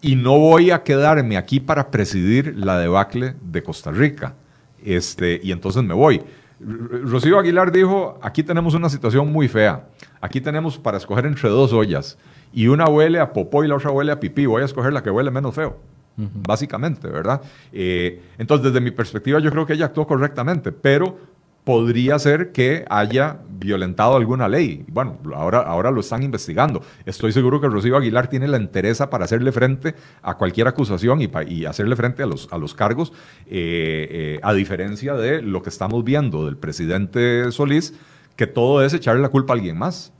S2: y no voy a quedarme aquí para presidir la debacle de Costa Rica. Este, y entonces me voy. Rocío Aguilar dijo, aquí tenemos una situación muy fea. Aquí tenemos para escoger entre dos ollas. Y una huele a popó y la otra huele a pipí. Voy a escoger la que huele menos feo. Básicamente, ¿verdad? Eh, entonces, desde mi perspectiva, yo creo que ella actuó correctamente, pero podría ser que haya violentado alguna ley. Bueno, ahora, ahora lo están investigando. Estoy seguro que Rocío Aguilar tiene la entereza para hacerle frente a cualquier acusación y, hacerle frente a los, a los cargos, eh, eh, a diferencia de lo que estamos viendo del presidente Solís, que todo es echarle la culpa a alguien más.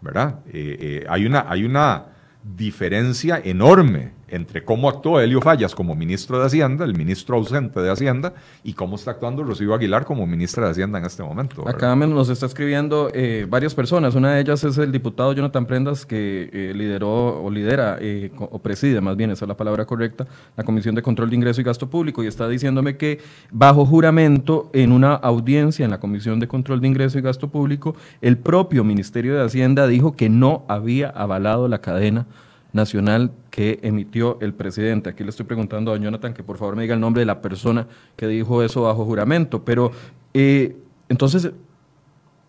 S2: ¿Verdad? Eh, hay, una, hay una diferencia enorme entre cómo actuó Helio Fallas como ministro de Hacienda, el ministro ausente de Hacienda, y cómo está actuando Rocío Aguilar como ministra de Hacienda en este momento.
S1: Acá nos está escribiendo eh, varias personas. Una de ellas es el diputado Jonathan Prendas, que eh, lideró o lidera eh, o preside, más bien, esa es la palabra correcta, la Comisión de Control de Ingreso y Gasto Público, y está diciéndome que bajo juramento en una audiencia en la Comisión de Control de Ingreso y Gasto Público, el propio Ministerio de Hacienda dijo que no había avalado la cadena nacional que emitió el presidente. Aquí le estoy preguntando a Jonathan que por favor me diga el nombre de la persona que dijo eso bajo juramento, pero eh, entonces,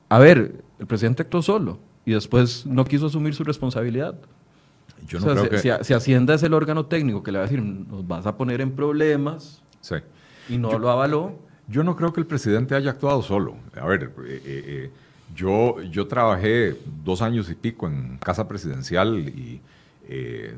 S1: a ver, el presidente actuó solo y después no quiso asumir su responsabilidad. Yo no creo si, que... si, Hacienda es el órgano técnico que le va a decir, nos vas a poner en problemas y no lo avaló.
S2: Yo no creo que el presidente haya actuado solo. A ver, eh, eh, eh, yo, yo trabajé dos años y pico en casa presidencial y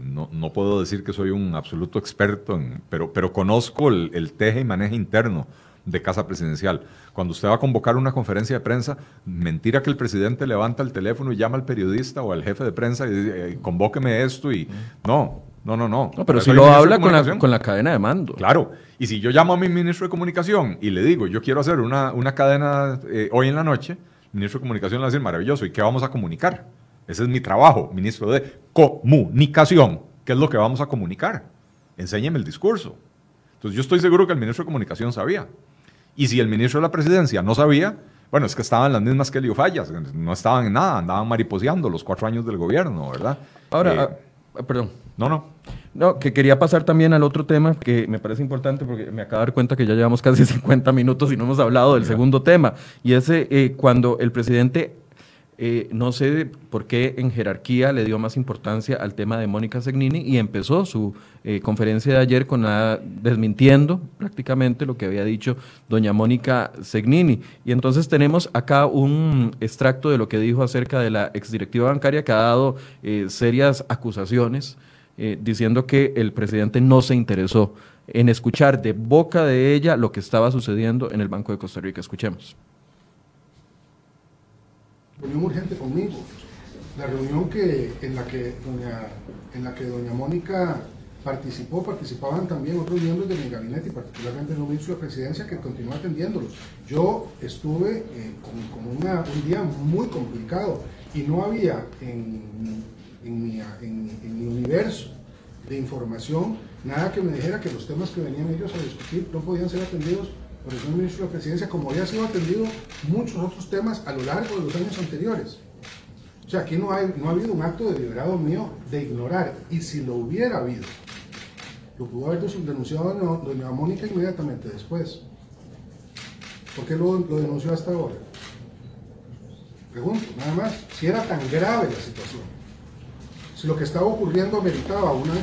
S2: no, no, puedo decir que soy un absoluto experto, en, pero, pero conozco el, el teje y maneje interno de casa presidencial. Cuando usted va a convocar una conferencia de prensa, mentira que el presidente levanta el teléfono y llama al periodista o al jefe de prensa y dice, eh, convóqueme esto y no, no, no, no.
S1: pero si lo habla con la, con la, cadena de mando.
S2: Claro, y si yo llamo a mi ministro de comunicación y le digo, yo quiero hacer una, una cadena eh, hoy en la noche, el ministro de comunicación le va a decir, maravilloso, ¿y qué vamos a comunicar? Ese es mi trabajo, ministro de comunicación. ¿Qué es lo que vamos a comunicar? Enséñeme el discurso. Entonces yo estoy seguro que el ministro de comunicación sabía. Y si el ministro de la presidencia no sabía, bueno, es que estaban las mismas que Leo Fallas, no estaban en nada, andaban mariposeando los cuatro años del gobierno, ¿verdad?
S1: Ahora, eh, ah, perdón.
S2: No, no.
S1: No, que quería pasar también al otro tema que me parece importante porque me acabo de dar cuenta que ya llevamos casi 50 minutos y no hemos hablado del segundo tema. Y ese, eh, cuando el presidente eh, no sé por qué en jerarquía le dio más importancia al tema de Mónica Segnini y empezó su eh, conferencia de ayer con la, desmintiendo prácticamente lo que había dicho doña Mónica Segnini. Y entonces tenemos acá un extracto de lo que dijo acerca de la exdirectiva bancaria que ha dado eh, serias acusaciones diciendo que el presidente no se interesó en escuchar de boca de ella lo que estaba sucediendo en el Banco de Costa Rica. Escuchemos
S3: reunión urgente conmigo. La reunión que, en, la que doña, en la que doña Mónica participó, participaban también otros miembros de mi gabinete y particularmente el ministro de Presidencia que continuó atendiéndolos. Yo estuve eh, con, un día muy complicado y no había en, en, mi, en, mi, universo de información nada que me dijera que los temas que venían ellos a discutir no podían ser atendidos por el ministro de Presidencia, como había sido atendido muchos otros temas a lo largo de los años anteriores. O sea, aquí no, hay, no ha habido un acto deliberado mío de ignorar, y si lo hubiera habido, lo pudo haber denunciado doña Mónica inmediatamente después. ¿Por qué lo, denunció hasta ahora? Pregunto, nada más, si era tan grave la situación, si lo que estaba ocurriendo meritaba una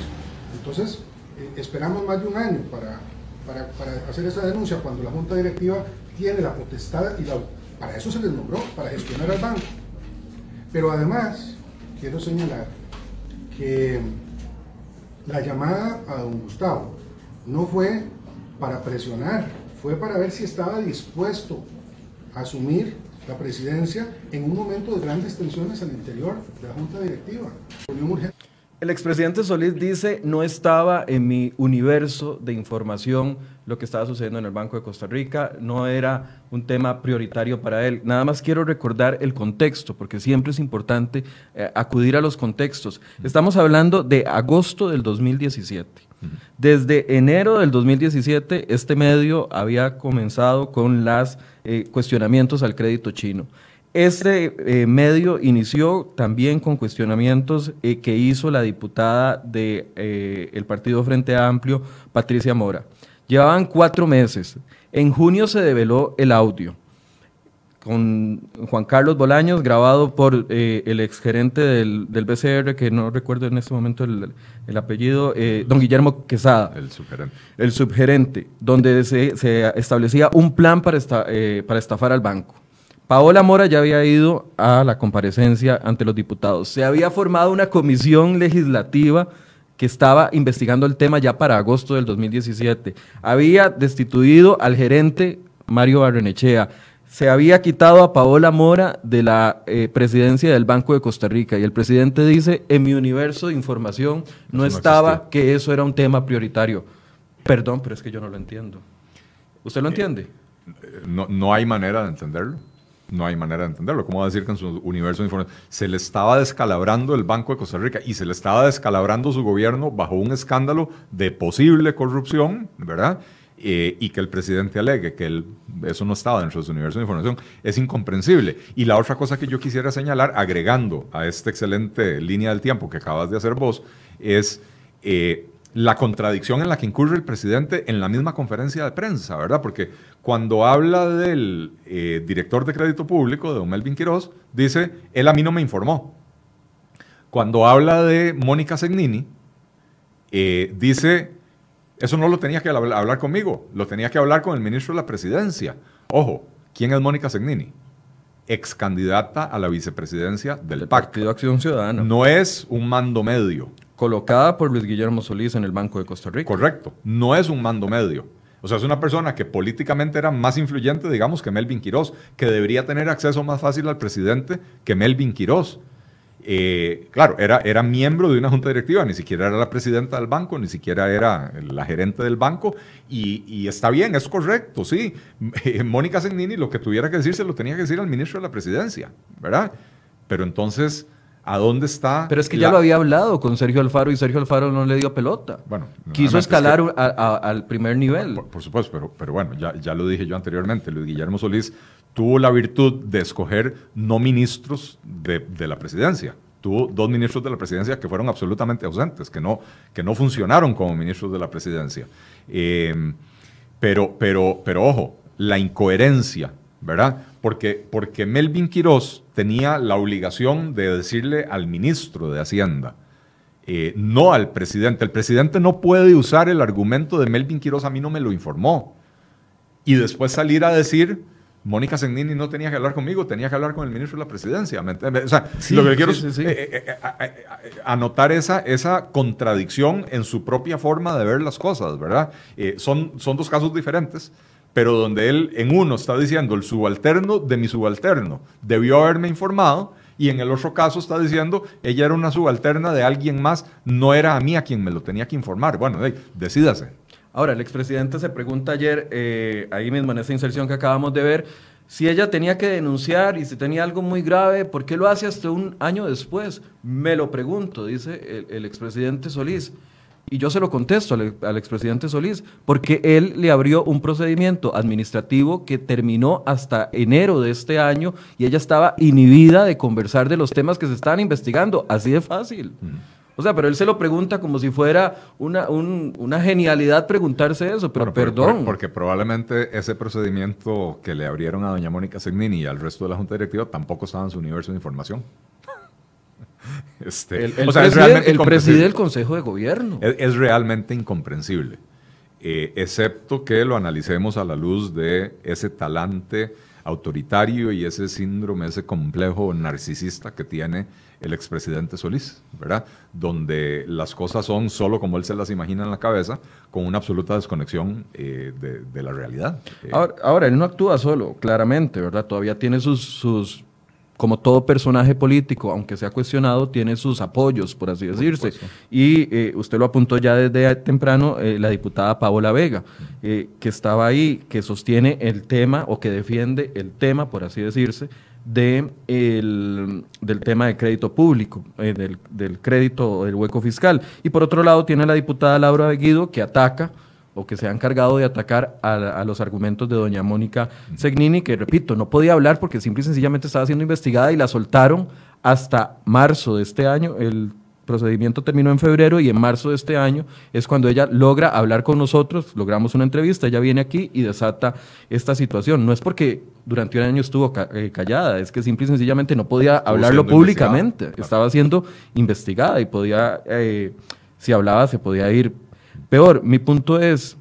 S3: entonces eh, esperamos más de un año para para, hacer esa denuncia cuando la Junta Directiva tiene la potestad y la, para eso se les nombró, para gestionar al banco. Pero además, quiero señalar que la llamada a don Gustavo no fue para presionar, fue para ver si estaba dispuesto a asumir la presidencia en un momento de grandes tensiones al interior de la Junta Directiva.
S1: El expresidente Solís dice, no estaba en mi universo de información lo que estaba sucediendo en el Banco de Costa Rica, no era un tema prioritario para él. Nada más quiero recordar el contexto, porque siempre es importante eh, acudir a los contextos. Estamos hablando de agosto del 2017. Desde enero del 2017, este medio había comenzado con los eh, cuestionamientos al crédito chino. Este eh, medio inició también con cuestionamientos eh, que hizo la diputada del de, eh, Partido Frente Amplio, Patricia Mora. Llevaban cuatro meses. En junio se develó el audio con Juan Carlos Bolaños, grabado por el exgerente del, del BCR, que no recuerdo en este momento el, apellido, don Guillermo Quesada.
S2: El subgerente.
S1: El subgerente, donde se, se establecía un plan para, para estafar al banco. Paola Mora ya había ido a la comparecencia ante los diputados. Se había formado una comisión legislativa que estaba investigando el tema ya para agosto del 2017. Había destituido al gerente Mario Barrenechea. Se había quitado a Paola Mora de la eh, presidencia del Banco de Costa Rica y el presidente dice, en mi universo de información no, estaba que eso era un tema prioritario. Perdón, pero es que yo no lo entiendo. ¿Usted lo eh, entiende?
S2: No, no hay manera de entenderlo. No hay manera de entenderlo. ¿Cómo va a decir que en su universo de información se le estaba descalabrando el Banco de Costa Rica y se le estaba descalabrando su gobierno bajo un escándalo de posible corrupción, ¿verdad? Eh, y que el presidente alegue que eso no estaba dentro de su universo de información, es incomprensible. Y la otra cosa que yo quisiera señalar, agregando a esta excelente línea del tiempo que acabas de hacer vos, es eh, la contradicción en la que incurre el presidente en la misma conferencia de prensa, ¿verdad? Porque cuando habla del eh, director de crédito público, de don Melvin Quiroz, dice, él a mí no me informó. Cuando habla de Mónica Segnini, eh, dice, eso no lo tenía que hablar conmigo, lo tenía que hablar con el ministro de la presidencia. Ojo, ¿quién es Mónica Segnini? Ex candidata a la vicepresidencia del,
S1: del Partido Acción Ciudadana.
S2: No es un mando medio
S1: colocada por Luis Guillermo Solís en el Banco de Costa Rica.
S2: Correcto, no es un mando medio. O sea, es una persona que políticamente era más influyente, digamos, que Melvin Quirós, que debería tener acceso más fácil al presidente que Melvin Quirós. Eh, claro, era, era miembro de una junta directiva, ni siquiera era la presidenta del banco, ni siquiera era la gerente del banco, y, está bien, es correcto, sí. Mónica Segnini lo que tuviera que decir se lo tenía que decir al ministro de la presidencia, ¿verdad? Pero entonces ¿A dónde está?
S1: Pero es que ya lo había hablado con Sergio Alfaro y Sergio Alfaro no le dio pelota. Bueno, quiso escalar al primer nivel.
S2: Por, supuesto, pero, pero bueno, ya, ya lo dije yo anteriormente. Luis Guillermo Solís tuvo la virtud de escoger no ministros de, la presidencia. Tuvo dos ministros de la presidencia que fueron absolutamente ausentes, que no, que no funcionaron como ministros de la presidencia. Eh, pero, pero, pero ojo, la incoherencia, ¿verdad? Porque, porque Melvin Quirós tenía la obligación de decirle al ministro de Hacienda, eh, no al presidente. El presidente no puede usar el argumento de Melvin Quiroz, a mí no me lo informó. Y después salir a decir, Mónica Segnini no tenía que hablar conmigo, tenía que hablar con el ministro de la presidencia. O sea, lo que quiero es eh, eh, anotar esa, esa contradicción en su propia forma de ver las cosas, ¿verdad? son, son dos casos diferentes pero donde él en uno está diciendo el subalterno de mi subalterno debió haberme informado y en el otro caso está diciendo ella era una subalterna de alguien más, no era a mí a quien me lo tenía que informar. Bueno, decídase.
S1: Ahora, el expresidente se pregunta ayer, eh, ahí mismo en esa inserción que acabamos de ver, si ella tenía que denunciar y si tenía algo muy grave, ¿por qué lo hace hasta un año después? Me lo pregunto, dice el, el expresidente Solís. Y yo se lo contesto al, expresidente Solís, porque él le abrió un procedimiento administrativo que terminó hasta enero de este año y ella estaba inhibida de conversar de los temas que se estaban investigando. Así de fácil. O sea, pero él se lo pregunta como si fuera una, una genialidad preguntarse eso, pero perdón.
S2: porque probablemente ese procedimiento que le abrieron a doña Mónica Segnini y al resto de la Junta Directiva tampoco estaba en su universo de información.
S1: Este, el, presidente del Consejo de Gobierno.
S2: Es, realmente incomprensible, eh, excepto que lo analicemos a la luz de ese talante autoritario y ese síndrome, ese complejo narcisista que tiene el expresidente Solís, ¿verdad? Donde las cosas son solo como él se las imagina en la cabeza, con una absoluta desconexión eh, de, la realidad.
S1: Eh, ahora, ahora, él no actúa solo, claramente, ¿verdad? Todavía tiene sus, sus como todo personaje político, aunque sea cuestionado, tiene sus apoyos, por así decirse. y eh, usted lo apuntó ya desde temprano, eh, la diputada Paola Vega, eh, que estaba ahí, que sostiene el tema o que defiende el tema, por así decirse, de el, del tema de crédito público, del, del crédito del hueco fiscal. Y por otro lado tiene la diputada Laura Beguido, que ataca o que se ha encargado de atacar a, los argumentos de doña Mónica Segnini, que repito, no podía hablar porque simple y sencillamente estaba siendo investigada y la soltaron hasta marzo de este año. El procedimiento terminó en febrero y en marzo de este año es cuando ella logra hablar con nosotros, logramos una entrevista, ella viene aquí y desata esta situación. No es porque durante un año estuvo eh, callada, es que simple y sencillamente no podía hablarlo públicamente, estaba siendo investigada y podía, eh, si hablaba, se podía ir Peor, mi punto es,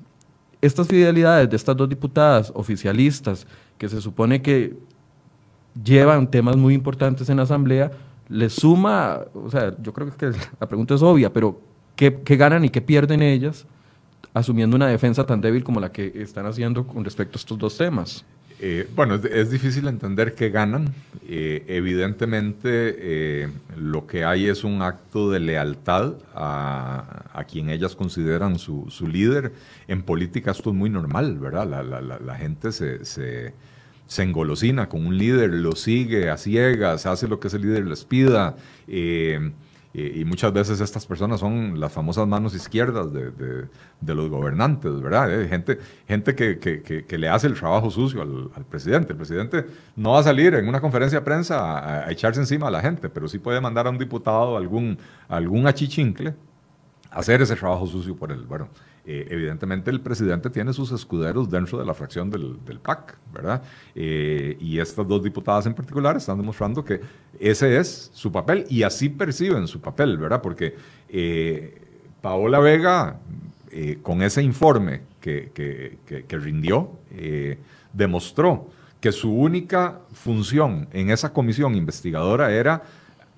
S1: estas fidelidades de estas dos diputadas oficialistas, que se supone que llevan temas muy importantes en la Asamblea, les suma, o sea, yo creo que la pregunta es obvia, pero ¿qué, qué ganan y qué pierden ellas asumiendo una defensa tan débil como la que están haciendo con respecto a estos dos temas?
S2: Eh, bueno, es, difícil entender qué ganan. Eh, evidentemente, eh, lo que hay es un acto de lealtad a, quien ellas consideran su, líder. En política esto es muy normal, ¿verdad? La, gente se, se, se, engolosina con un líder, lo sigue a ciegas, hace lo que ese líder les pida. Y, muchas veces estas personas son las famosas manos izquierdas de, los gobernantes, ¿verdad? Eh, gente gente que, le hace el trabajo sucio al, presidente. El presidente no va a salir en una conferencia de prensa a, echarse encima a la gente, pero sí puede mandar a un diputado algún, algún achichincle hacer ese trabajo sucio por él. Bueno, eh, evidentemente el presidente tiene sus escuderos dentro de la fracción del, del PAC, ¿verdad? Eh, y estas dos diputadas en particular están demostrando que ese es su papel y así perciben su papel, ¿verdad? Porque eh, Paola Vega, con ese informe que, que, que rindió, demostró que su única función en esa comisión investigadora era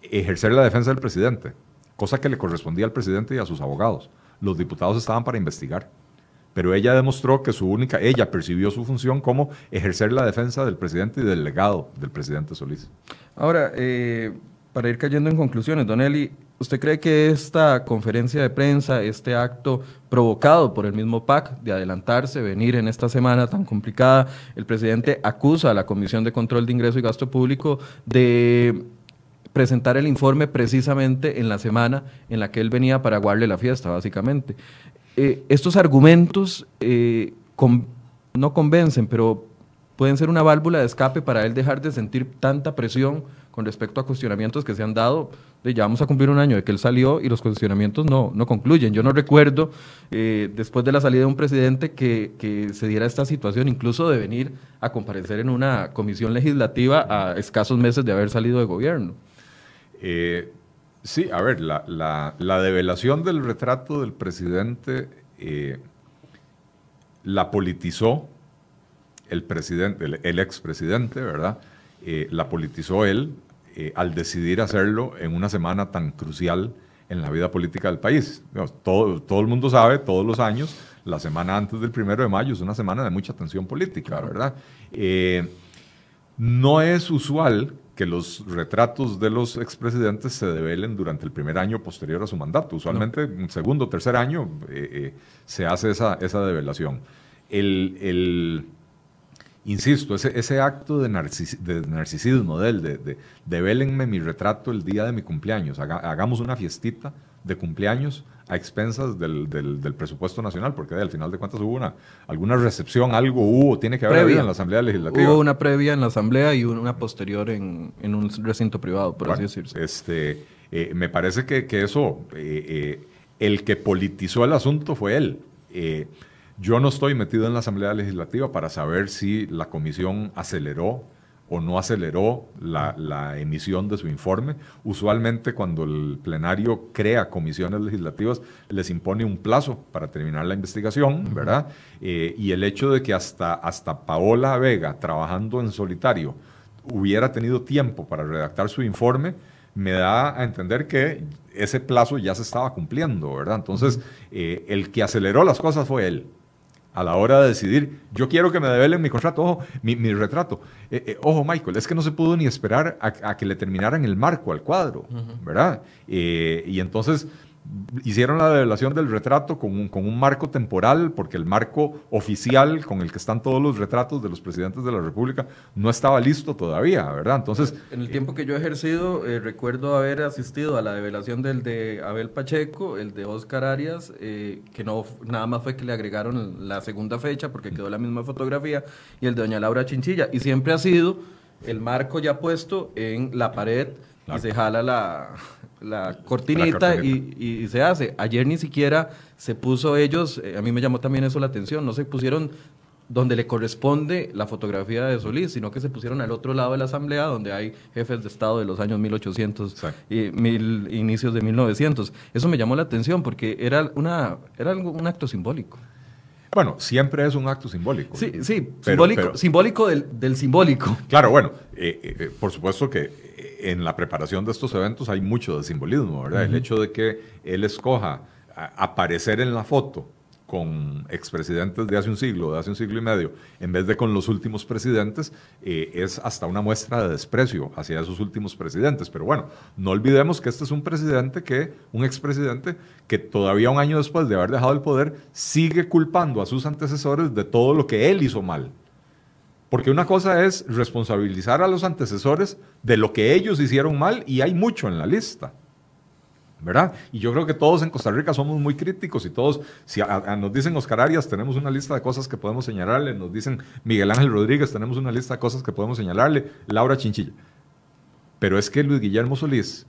S2: ejercer la defensa del presidente, cosa que le correspondía al presidente y a sus abogados los diputados estaban para investigar. Pero ella demostró que su única, ella percibió su función como ejercer la defensa del presidente y del legado del presidente Solís.
S1: Ahora, eh, para ir cayendo en conclusiones, Don Eli, ¿usted cree que esta conferencia de prensa, este acto provocado por el mismo PAC de adelantarse, venir en esta semana tan complicada, el presidente acusa a la Comisión de Control de Ingreso y Gasto Público de presentar el informe precisamente en la semana en la que él venía para aguarle la fiesta, básicamente. Eh, estos argumentos eh, no convencen, pero pueden ser una válvula de escape para él dejar de sentir tanta presión con respecto a cuestionamientos que se han dado. Ya vamos a cumplir un año de que él salió y los cuestionamientos no, no concluyen. Yo no recuerdo, eh, después de la salida de un presidente, que, que, se diera esta situación, incluso de venir a comparecer en una comisión legislativa a escasos meses de haber salido de gobierno.
S2: Eh, sí, a ver, la, la, develación del retrato del presidente eh, la politizó el presidente, el, expresidente, ¿verdad? Eh, la politizó él al decidir hacerlo en una semana tan crucial en la vida política del país. Todo, todo el mundo sabe, todos los años, la semana antes del primero de mayo es una semana de mucha tensión política, ¿verdad? no es usual que los retratos de los expresidentes se develen durante el primer año posterior a su mandato. Usualmente, en un segundo o tercer año eh, eh, se hace esa, esa develación. El, el insisto, ese, ese acto de, de narcisismo de él, de, de, develenme mi retrato el día de mi cumpleaños, hagamos una fiestita de cumpleaños a expensas del, del, presupuesto nacional, porque al final de cuentas hubo una, alguna recepción, algo hubo, tiene que haber habido en la Asamblea Legislativa.
S1: Hubo una previa en la Asamblea y una posterior en, en un recinto privado, por así decirse.
S2: Este, eh, me parece que, que eso, eh, eh, el que politizó el asunto fue él. yo no estoy metido en la Asamblea Legislativa para saber si la comisión aceleró o no aceleró la, emisión de su informe. Usualmente cuando el plenario crea comisiones legislativas les impone un plazo para terminar la investigación, ¿verdad? Eh, y el hecho de que hasta, hasta Paola Vega, trabajando en solitario, hubiera tenido tiempo para redactar su informe, me da a entender que ese plazo ya se estaba cumpliendo, ¿verdad? Entonces, eh, el que aceleró las cosas fue él a la hora de decidir, yo quiero que me develen mi contrato, ojo, mi, retrato. Eh, eh, ojo, Michael, es que no se pudo ni esperar a, que le terminaran el marco al cuadro, ¿verdad? Eh, y entonces hicieron la revelación del retrato con un, con un, marco temporal, porque el marco oficial con el que están todos los retratos de los presidentes de la República no estaba listo todavía, ¿verdad? Entonces...
S1: En el tiempo que yo he ejercido, eh, recuerdo haber asistido a la revelación del de Abel Pacheco, el de Oscar Arias, eh, que no nada más fue que le agregaron la segunda fecha porque quedó la misma fotografía, y el de doña Laura Chinchilla, y siempre ha sido el marco ya puesto en la pared y se jala la la cortinita, Y, se hace. Ayer ni siquiera se puso ellos, eh, a mí me llamó también eso la atención, no se pusieron donde le corresponde la fotografía de Solís, sino que se pusieron al otro lado de la asamblea, donde hay jefes de Estado de los años 1800 y mil, inicios de 1900. Eso me llamó la atención porque era, una, era un acto simbólico.
S2: Bueno, siempre es un acto simbólico.
S1: Sí, sí, simbólico, simbólico del, del, simbólico.
S2: Claro, bueno, eh, eh, por supuesto que en la preparación de estos eventos hay mucho de simbolismo, ¿verdad? El hecho de que él escoja aparecer en la foto con expresidentes de hace un siglo, de hace un siglo y medio, en vez de con los últimos presidentes, eh, es hasta una muestra de desprecio hacia esos últimos presidentes. Pero bueno, no olvidemos que este es un presidente que, un expresidente que todavía un año después de haber dejado el poder, sigue culpando a sus antecesores de todo lo que él hizo mal. Porque una cosa es responsabilizar a los antecesores de lo que ellos hicieron mal y hay mucho en la lista. ¿verdad? Y yo creo que todos en Costa Rica somos muy críticos y todos, si nos dicen Oscar Arias, tenemos una lista de cosas que podemos señalarle, nos dicen Miguel Ángel Rodríguez, tenemos una lista de cosas que podemos señalarle, Laura Chinchilla. Pero es que Luis Guillermo Solís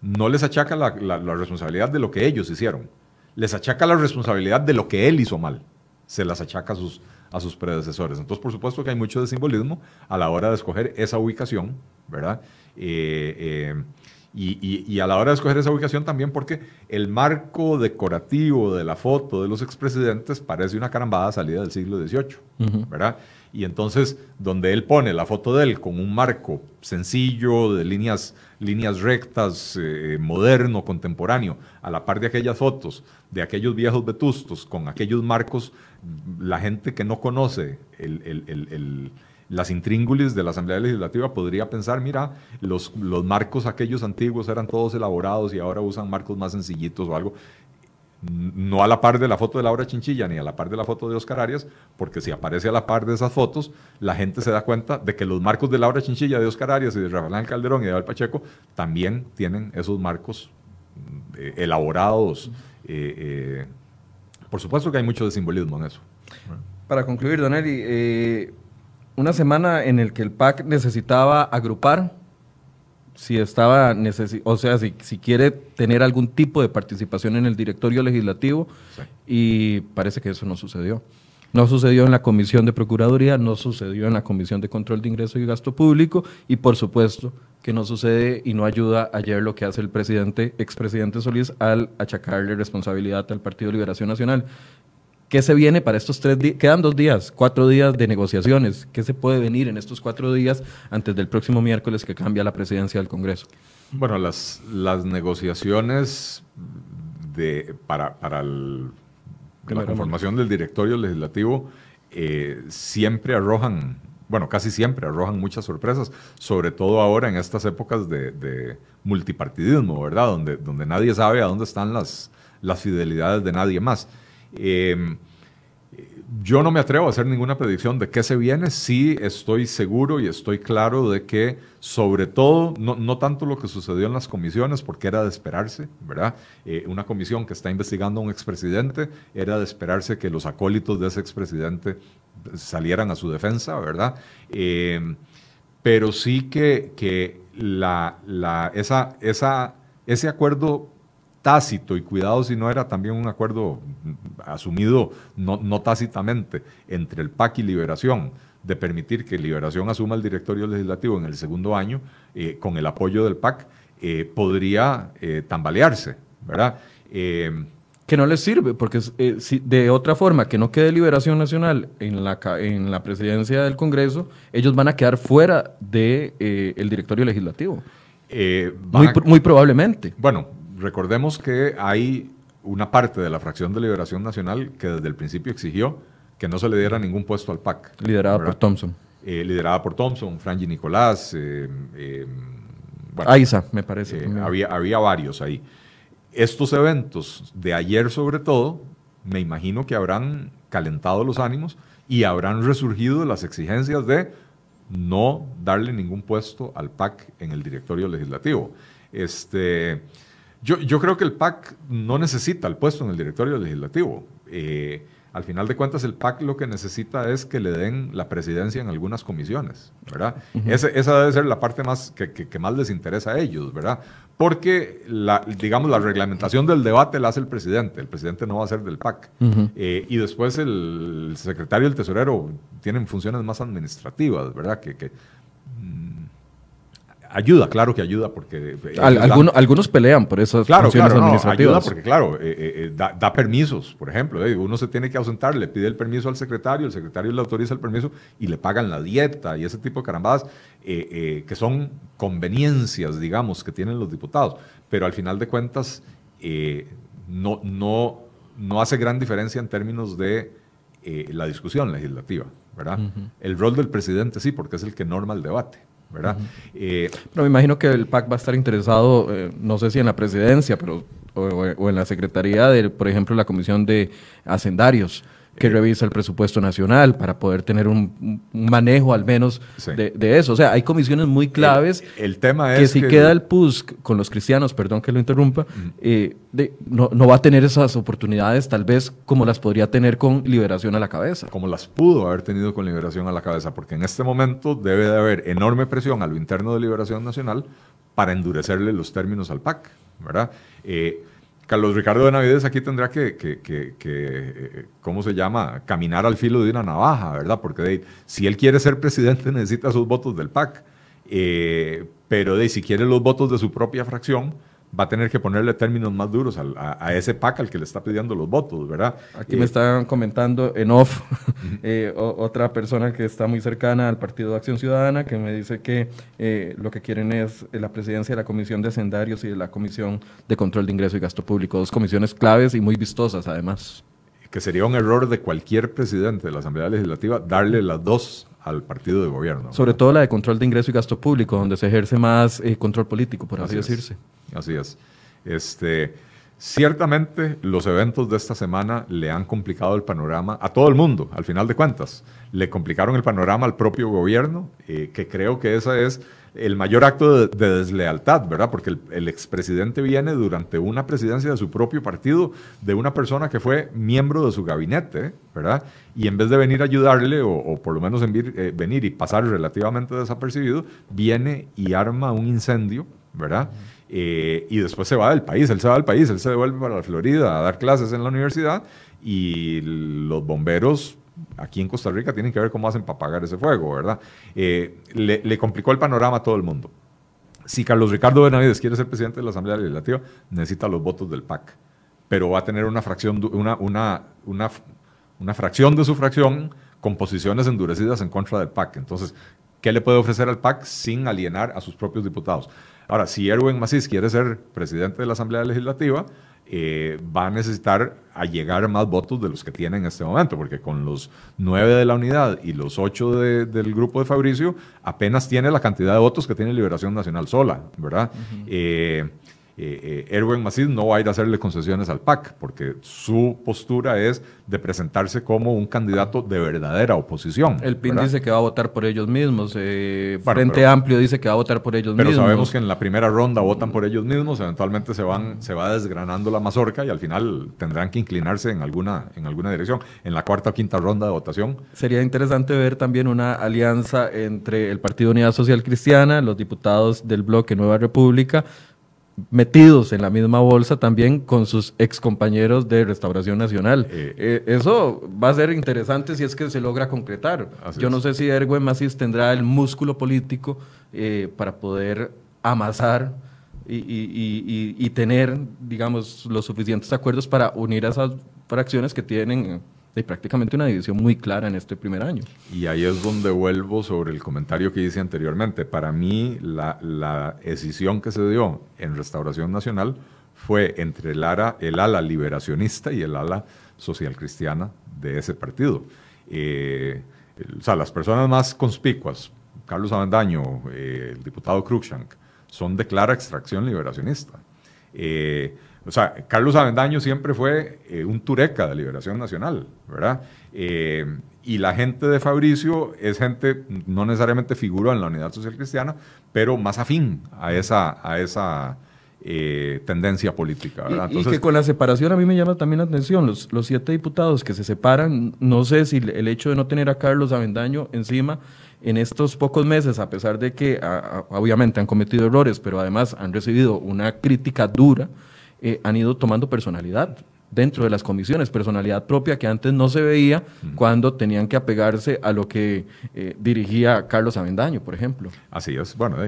S2: no les achaca la, responsabilidad de lo que ellos hicieron, les achaca la responsabilidad de lo que él hizo mal, se las achaca a sus, a sus predecesores. Entonces, por supuesto que hay mucho de simbolismo a la hora de escoger esa ubicación, ¿verdad? Eh, eh, y, a la hora de escoger esa ubicación también porque el marco decorativo de la foto de los expresidentes parece una carambada salida del siglo XVIII, ¿verdad? Y entonces, donde él pone la foto de él con un marco sencillo, de líneas, líneas rectas, eh, moderno, contemporáneo, a la par de aquellas fotos, de aquellos viejos vetustos, con aquellos marcos, la gente que no conoce las intríngulis de la Asamblea Legislativa podría pensar, mira, los, los marcos aquellos antiguos eran todos elaborados y ahora usan marcos más sencillitos o algo. No a la par de la foto de Laura Chinchilla ni a la par de la foto de Oscar Arias, porque si aparece a la par de esas fotos, la gente se da cuenta de que los marcos de Laura Chinchilla, de Oscar Arias y de Rafael Calderón y de Abel Pacheco también tienen esos marcos eh, elaborados. Eh, eh, por supuesto que hay mucho de simbolismo en eso.
S1: Para concluir, Don Eli, una semana en el que el PAC necesitaba agrupar, si estaba, o sea, si, si, quiere tener algún tipo de participación en el directorio legislativo, y parece que eso no sucedió. No sucedió en la Comisión de Procuraduría, no sucedió en la Comisión de Control de Ingreso y Gasto Público, y por supuesto que no sucede y no ayuda ayer lo que hace el presidente, expresidente Solís, al achacarle responsabilidad al Partido Liberación Nacional. ¿Qué se viene para estos tres días? Quedan dos días, cuatro días de negociaciones. ¿Qué se puede venir en estos cuatro días antes del próximo miércoles que cambia la presidencia del Congreso?
S2: Bueno, las, las negociaciones de, para, para la conformación del directorio legislativo eh, siempre arrojan, bueno, casi siempre arrojan muchas sorpresas, sobre todo ahora en estas épocas de, multipartidismo, ¿verdad? Donde, donde nadie sabe a dónde están las, las fidelidades de nadie más. Em, yo no me atrevo a hacer ninguna predicción de qué se viene, sí estoy seguro y estoy claro de que sobre todo, no, tanto lo que sucedió en las comisiones, porque era de esperarse, ¿verdad? Eh, una comisión que está investigando a un expresidente, era de esperarse que los acólitos de ese expresidente salieran a su defensa, ¿verdad? Em, pero sí que, que la, la, esa, esa, ese acuerdo tácito y cuidado si no era también un acuerdo asumido no, no, tácitamente entre el PAC y Liberación de permitir que Liberación asuma el directorio legislativo en el segundo año eh, con el apoyo del PAC, eh, podría eh, tambalearse, ¿verdad?
S1: que no les sirve, porque si, de otra forma, que no quede Liberación Nacional en la, en la presidencia del Congreso, ellos van a quedar fuera del de, el directorio legislativo. muy, muy probablemente.
S2: Bueno, recordemos que hay una parte de la fracción de Liberación Nacional que desde el principio exigió que no se le diera ningún puesto al PAC.
S1: Liderada por Thompson.
S2: Eh, liderada por Thompson, Franji Nicolás. Eh, eh,
S1: Aiza, me parece.
S2: había, había varios ahí. Estos eventos de ayer sobre todo, me imagino que habrán calentado los ánimos y habrán resurgido las exigencias de no darle ningún puesto al PAC en el directorio legislativo. Este, yo, yo, creo que el PAC no necesita el puesto en el directorio legislativo. Eh, al final de cuentas, el PAC lo que necesita es que le den la presidencia en algunas comisiones, ¿verdad? esa debe ser la parte más que, que, más les interesa a ellos, ¿verdad? Porque, la, digamos, la reglamentación del debate la hace el presidente. El presidente no va a ser del PAC. Eh, y después el secretario y el tesorero tienen funciones más administrativas, ¿verdad? Que, que Ayuda, claro que ayuda, porque...
S1: Eh, algunos, pelean por esas
S2: claro, claro, administrativas. ayuda porque, claro, eh, eh, da, permisos, por ejemplo. uno se tiene que ausentar, le pide el permiso al secretario, el secretario le autoriza el permiso y le pagan la dieta y ese tipo de carambadas, que son conveniencias, digamos, que tienen los diputados. Pero al final de cuentas, no, no, no hace gran diferencia en términos de la discusión legislativa, ¿verdad? El rol del presidente sí, porque es el que norma el debate. ¿Verdad?
S1: Eh, pero me imagino que el PAC va a estar interesado, eh, no sé si en la presidencia, pero o, en la secretaría de, por ejemplo, la comisión de hacendarios que revisa el presupuesto nacional para poder tener un, manejo al menos de, eso. O sea, hay comisiones muy claves.
S2: El, tema es
S1: que si queda el PUSC con los cristianos, perdón que lo interrumpa, eh, no, no, va a tener esas oportunidades tal vez como las podría tener con Liberación a la cabeza.
S2: Como las pudo haber tenido con Liberación a la cabeza, porque en este momento debe de haber enorme presión a lo interno de Liberación Nacional para endurecerle los términos al PAC, ¿verdad? Eh, Carlos Ricardo Benavides aquí tendrá que, que, ¿cómo se llama? Caminar al filo de una navaja, ¿verdad? Porque si él quiere ser presidente necesita sus votos del PAC, eh, pero de, si quiere los votos de su propia fracción, va a tener que ponerle términos más duros a, ese PAC al que le está pidiendo los votos, ¿verdad?
S1: Aquí me eh, están comentando en off eh, otra persona que está muy cercana al Partido de Acción Ciudadana que me dice que eh, lo que quieren es la presidencia de la Comisión de Hacendarios y de la Comisión de Control de Ingreso y Gasto Público, dos comisiones claves y muy vistosas además.
S2: Que sería un error de cualquier presidente de la Asamblea Legislativa darle las dos al partido de gobierno.
S1: Sobre todo la de control de ingreso y gasto público, donde se ejerce más control político, por así, decirse.
S2: Así es. Este, ciertamente los eventos de esta semana le han complicado el panorama a todo el mundo, al final de cuentas. Le complicaron el panorama al propio gobierno, eh, que creo que ese es el mayor acto de, deslealtad, ¿verdad? Porque el, expresidente viene durante una presidencia de su propio partido de una persona que fue miembro de su gabinete, ¿verdad? Y en vez de venir a ayudarle, o, por lo menos eh, venir y pasar relativamente desapercibido, viene y arma un incendio, ¿verdad? Eh, y después se va del país, él se va del país, él se devuelve para la Florida a dar clases en la universidad y los bomberos aquí en Costa Rica tienen que ver cómo hacen para apagar ese fuego, ¿verdad? Eh, le, complicó el panorama a todo el mundo. Si Carlos Ricardo Benavides quiere ser presidente de la Asamblea Legislativa, necesita los votos del PAC, pero va a tener una fracción, una, una, una, fracción de su fracción con posiciones endurecidas en contra del PAC. Entonces, ¿qué le puede ofrecer al PAC sin alienar a sus propios diputados? Ahora, si Erwin Macís quiere ser presidente de la Asamblea Legislativa, eh, va a necesitar llegar más votos de los que tiene en este momento, porque con los nueve de la unidad y los ocho del grupo de Fabricio, apenas tiene la cantidad de votos que tiene Liberación Nacional sola, ¿verdad? eh, eh, Erwin Macís no va a ir a hacerle concesiones al PAC, porque su postura es de presentarse como un candidato de verdadera oposición.
S1: El PIN dice que va a votar por ellos mismos, eh, Frente Amplio dice que va a votar por ellos
S2: mismos.
S1: Pero
S2: sabemos que en la primera ronda votan por ellos mismos, eventualmente se, van, se va desgranando la mazorca y al final tendrán que inclinarse en alguna, en alguna dirección. En la cuarta o quinta ronda de votación.
S1: Sería interesante ver también una alianza entre el Partido Unidad Social Cristiana, los diputados del bloque Nueva República, metidos en la misma bolsa también con sus excompañeros de Restauración Nacional. Eh, eh, eso va a ser interesante si es que se logra concretar. Yo no sé si Erwin Macis tendrá el músculo político eh, para poder amasar y, tener, digamos, los suficientes acuerdos para unir a esas fracciones que tienen hay prácticamente una división muy clara en este primer año.
S2: Y ahí es donde vuelvo sobre el comentario que hice anteriormente. Para mí, la, decisión que se dio en Restauración Nacional fue entre el, el ala liberacionista y el ala social cristiana de ese partido. Eh, o sea, las personas más conspicuas, Carlos Avendaño, eh, el diputado Cruikshank, son de clara extracción liberacionista. Eh, o sea, Carlos Avendaño siempre fue eh, un tureca de Liberación Nacional, ¿verdad? Eh, y la gente de Fabricio es gente, no necesariamente figura en la Unidad Social Cristiana, pero más afín a esa, a esa eh, tendencia política. ¿verdad?
S1: y, que con la separación a mí me llama también la atención, los, los siete diputados que se separan, no sé si el hecho de no tener a Carlos Avendaño encima en estos pocos meses, a pesar de que obviamente han cometido errores, pero además han recibido una crítica dura, eh, han ido tomando personalidad dentro de las comisiones, personalidad propia que antes no se veía cuando tenían que apegarse a lo que eh, dirigía Carlos Avendaño, por ejemplo.
S2: Así es, bueno,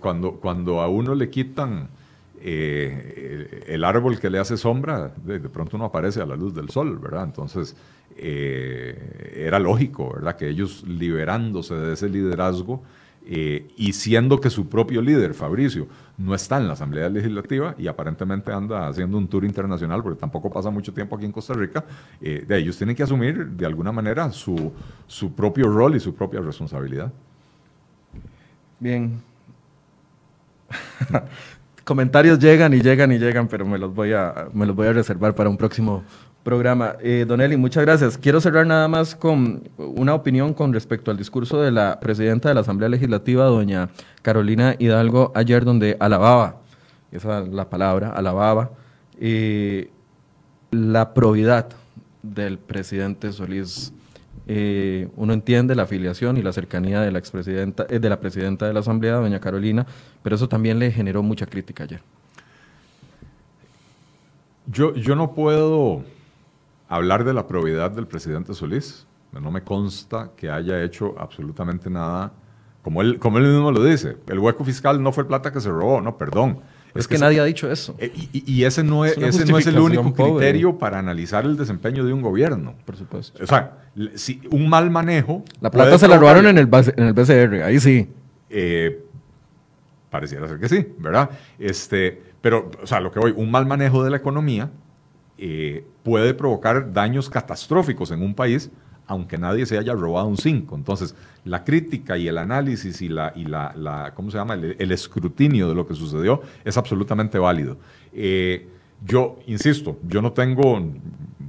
S2: cuando, cuando a uno le quitan eh, el árbol que le hace sombra, de, pronto uno aparece a la luz del sol, ¿verdad? Entonces, era lógico, ¿verdad? Que ellos liberándose de ese liderazgo, eh, y siendo que su propio líder, Fabricio, no está en la Asamblea Legislativa y aparentemente anda haciendo un tour internacional, porque tampoco pasa mucho tiempo aquí en Costa Rica, eh, ellos tienen que asumir de alguna manera su, su propio rol y su propia responsabilidad.
S1: Bien. Comentarios llegan y llegan y llegan, pero me los voy a, me los voy a reservar para un próximo programa. Eh, Don Eli, muchas gracias. Quiero cerrar nada más con una opinión con respecto al discurso de la presidenta de la Asamblea Legislativa, doña Carolina Hidalgo, ayer donde alababa, esa es la palabra, alababa, eh, la probidad del presidente Solís eh, uno entiende la afiliación y la cercanía de la expresidenta, eh, de la presidenta de la Asamblea, doña Carolina, pero eso también le generó mucha crítica ayer.
S2: Yo, yo no puedo hablar de la probidad del presidente Solís. No me consta que haya hecho absolutamente nada. Como él, como él mismo lo dice, el hueco fiscal no fue plata que se robó, no, perdón.
S1: Es, que, nadie ha dicho eso.
S2: Eh, y, ese, no es, ese no es el único criterio para analizar el desempeño de un gobierno.
S1: Por supuesto.
S2: O sea, si un mal manejo.
S1: La plata se la robaron en el, en el BCR, ahí sí.
S2: Eh, pareciera ser que sí, ¿verdad? Este, pero, o sea, lo que voy, un mal manejo de la economía eh, puede provocar daños catastróficos en un país aunque nadie se haya robado un 5. Entonces, la crítica y el análisis y la, y la, ¿cómo se llama? El, escrutinio de lo que sucedió es absolutamente válido. Eh, yo, insisto, yo no tengo,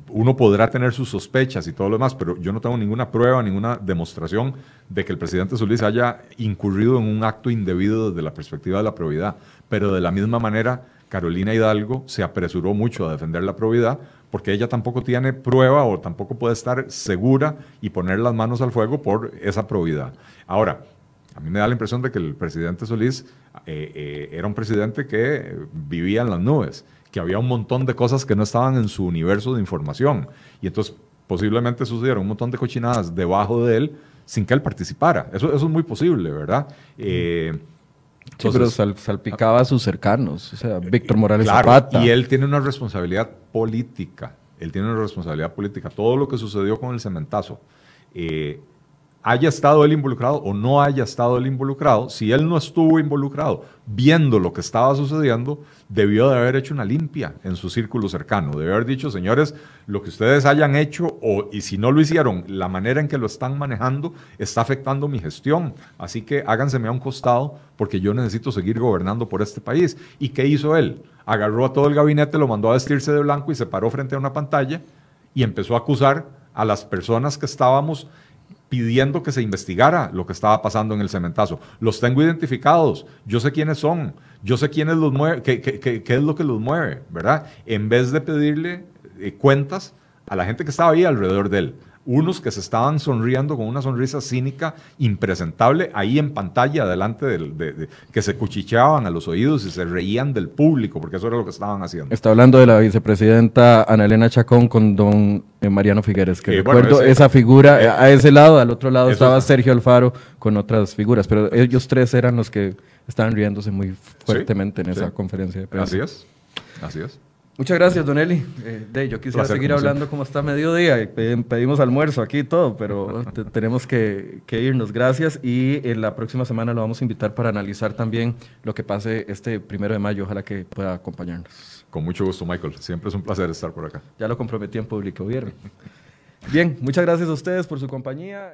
S2: uno podrá tener sus sospechas y todo lo demás, pero yo no tengo ninguna prueba, ninguna demostración de que el presidente Solís haya incurrido en un acto indebido desde la perspectiva de la probidad. Pero de la misma manera, Carolina Hidalgo se apresuró mucho a defender la probidad porque ella tampoco tiene prueba o tampoco puede estar segura y poner las manos al fuego por esa probidad. Ahora, a mí me da la impresión de que el presidente Solís eh, eh, era un presidente que vivía en las nubes, que había un montón de cosas que no estaban en su universo de información. Y entonces posiblemente sucedieron un montón de cochinadas debajo de él sin que él participara. Eso, es muy posible, ¿verdad? Eh,
S1: sí, pero salpicaba a sus cercanos, o sea, Víctor Morales Zapata.
S2: Y él tiene una responsabilidad política. Él tiene una responsabilidad política. Todo lo que sucedió con el cementazo, eh, haya estado él involucrado o no haya estado él involucrado, si él no estuvo involucrado viendo lo que estaba sucediendo, debió de haber hecho una limpia en su círculo cercano, debió haber dicho, señores, lo que ustedes hayan hecho o y si no lo hicieron, la manera en que lo están manejando está afectando mi gestión, así que háganseme a un costado porque yo necesito seguir gobernando por este país. ¿Y qué hizo él? Agarró a todo el gabinete, lo mandó a vestirse de blanco y se paró frente a una pantalla y empezó a acusar a las personas que estábamos pidiendo que se investigara lo que estaba pasando en el cementazo. Los tengo identificados, yo sé quiénes son, yo sé quiénes los mueve, qué, es lo que los mueve, ¿verdad? En vez de pedirle eh, cuentas a la gente que estaba ahí alrededor de él unos que se estaban sonriendo con una sonrisa cínica impresentable ahí en pantalla delante del, de, que se cuchicheaban a los oídos y se reían del público, porque eso era lo que estaban haciendo.
S1: Está hablando de la vicepresidenta Ana Elena Chacón con don eh, Mariano Figueres, que eh, recuerdo esa figura, eh, a ese lado, al otro lado estaba Sergio Alfaro con otras figuras, pero ellos tres eran los que estaban riéndose muy fuertemente en esa conferencia de prensa.
S2: Así es, así es.
S1: Muchas gracias, Don Eli. Eh, de, yo quisiera seguir hablando como está mediodía. Pedimos almuerzo aquí y todo, pero tenemos que, irnos. Gracias. Y en la próxima semana lo vamos a invitar para analizar también lo que pase este primero de mayo. Ojalá que pueda acompañarnos.
S2: Con mucho gusto, Michael. Siempre es un placer estar por acá.
S1: Ya lo comprometí en público, ¿vieron? Bien, muchas gracias a ustedes por su compañía.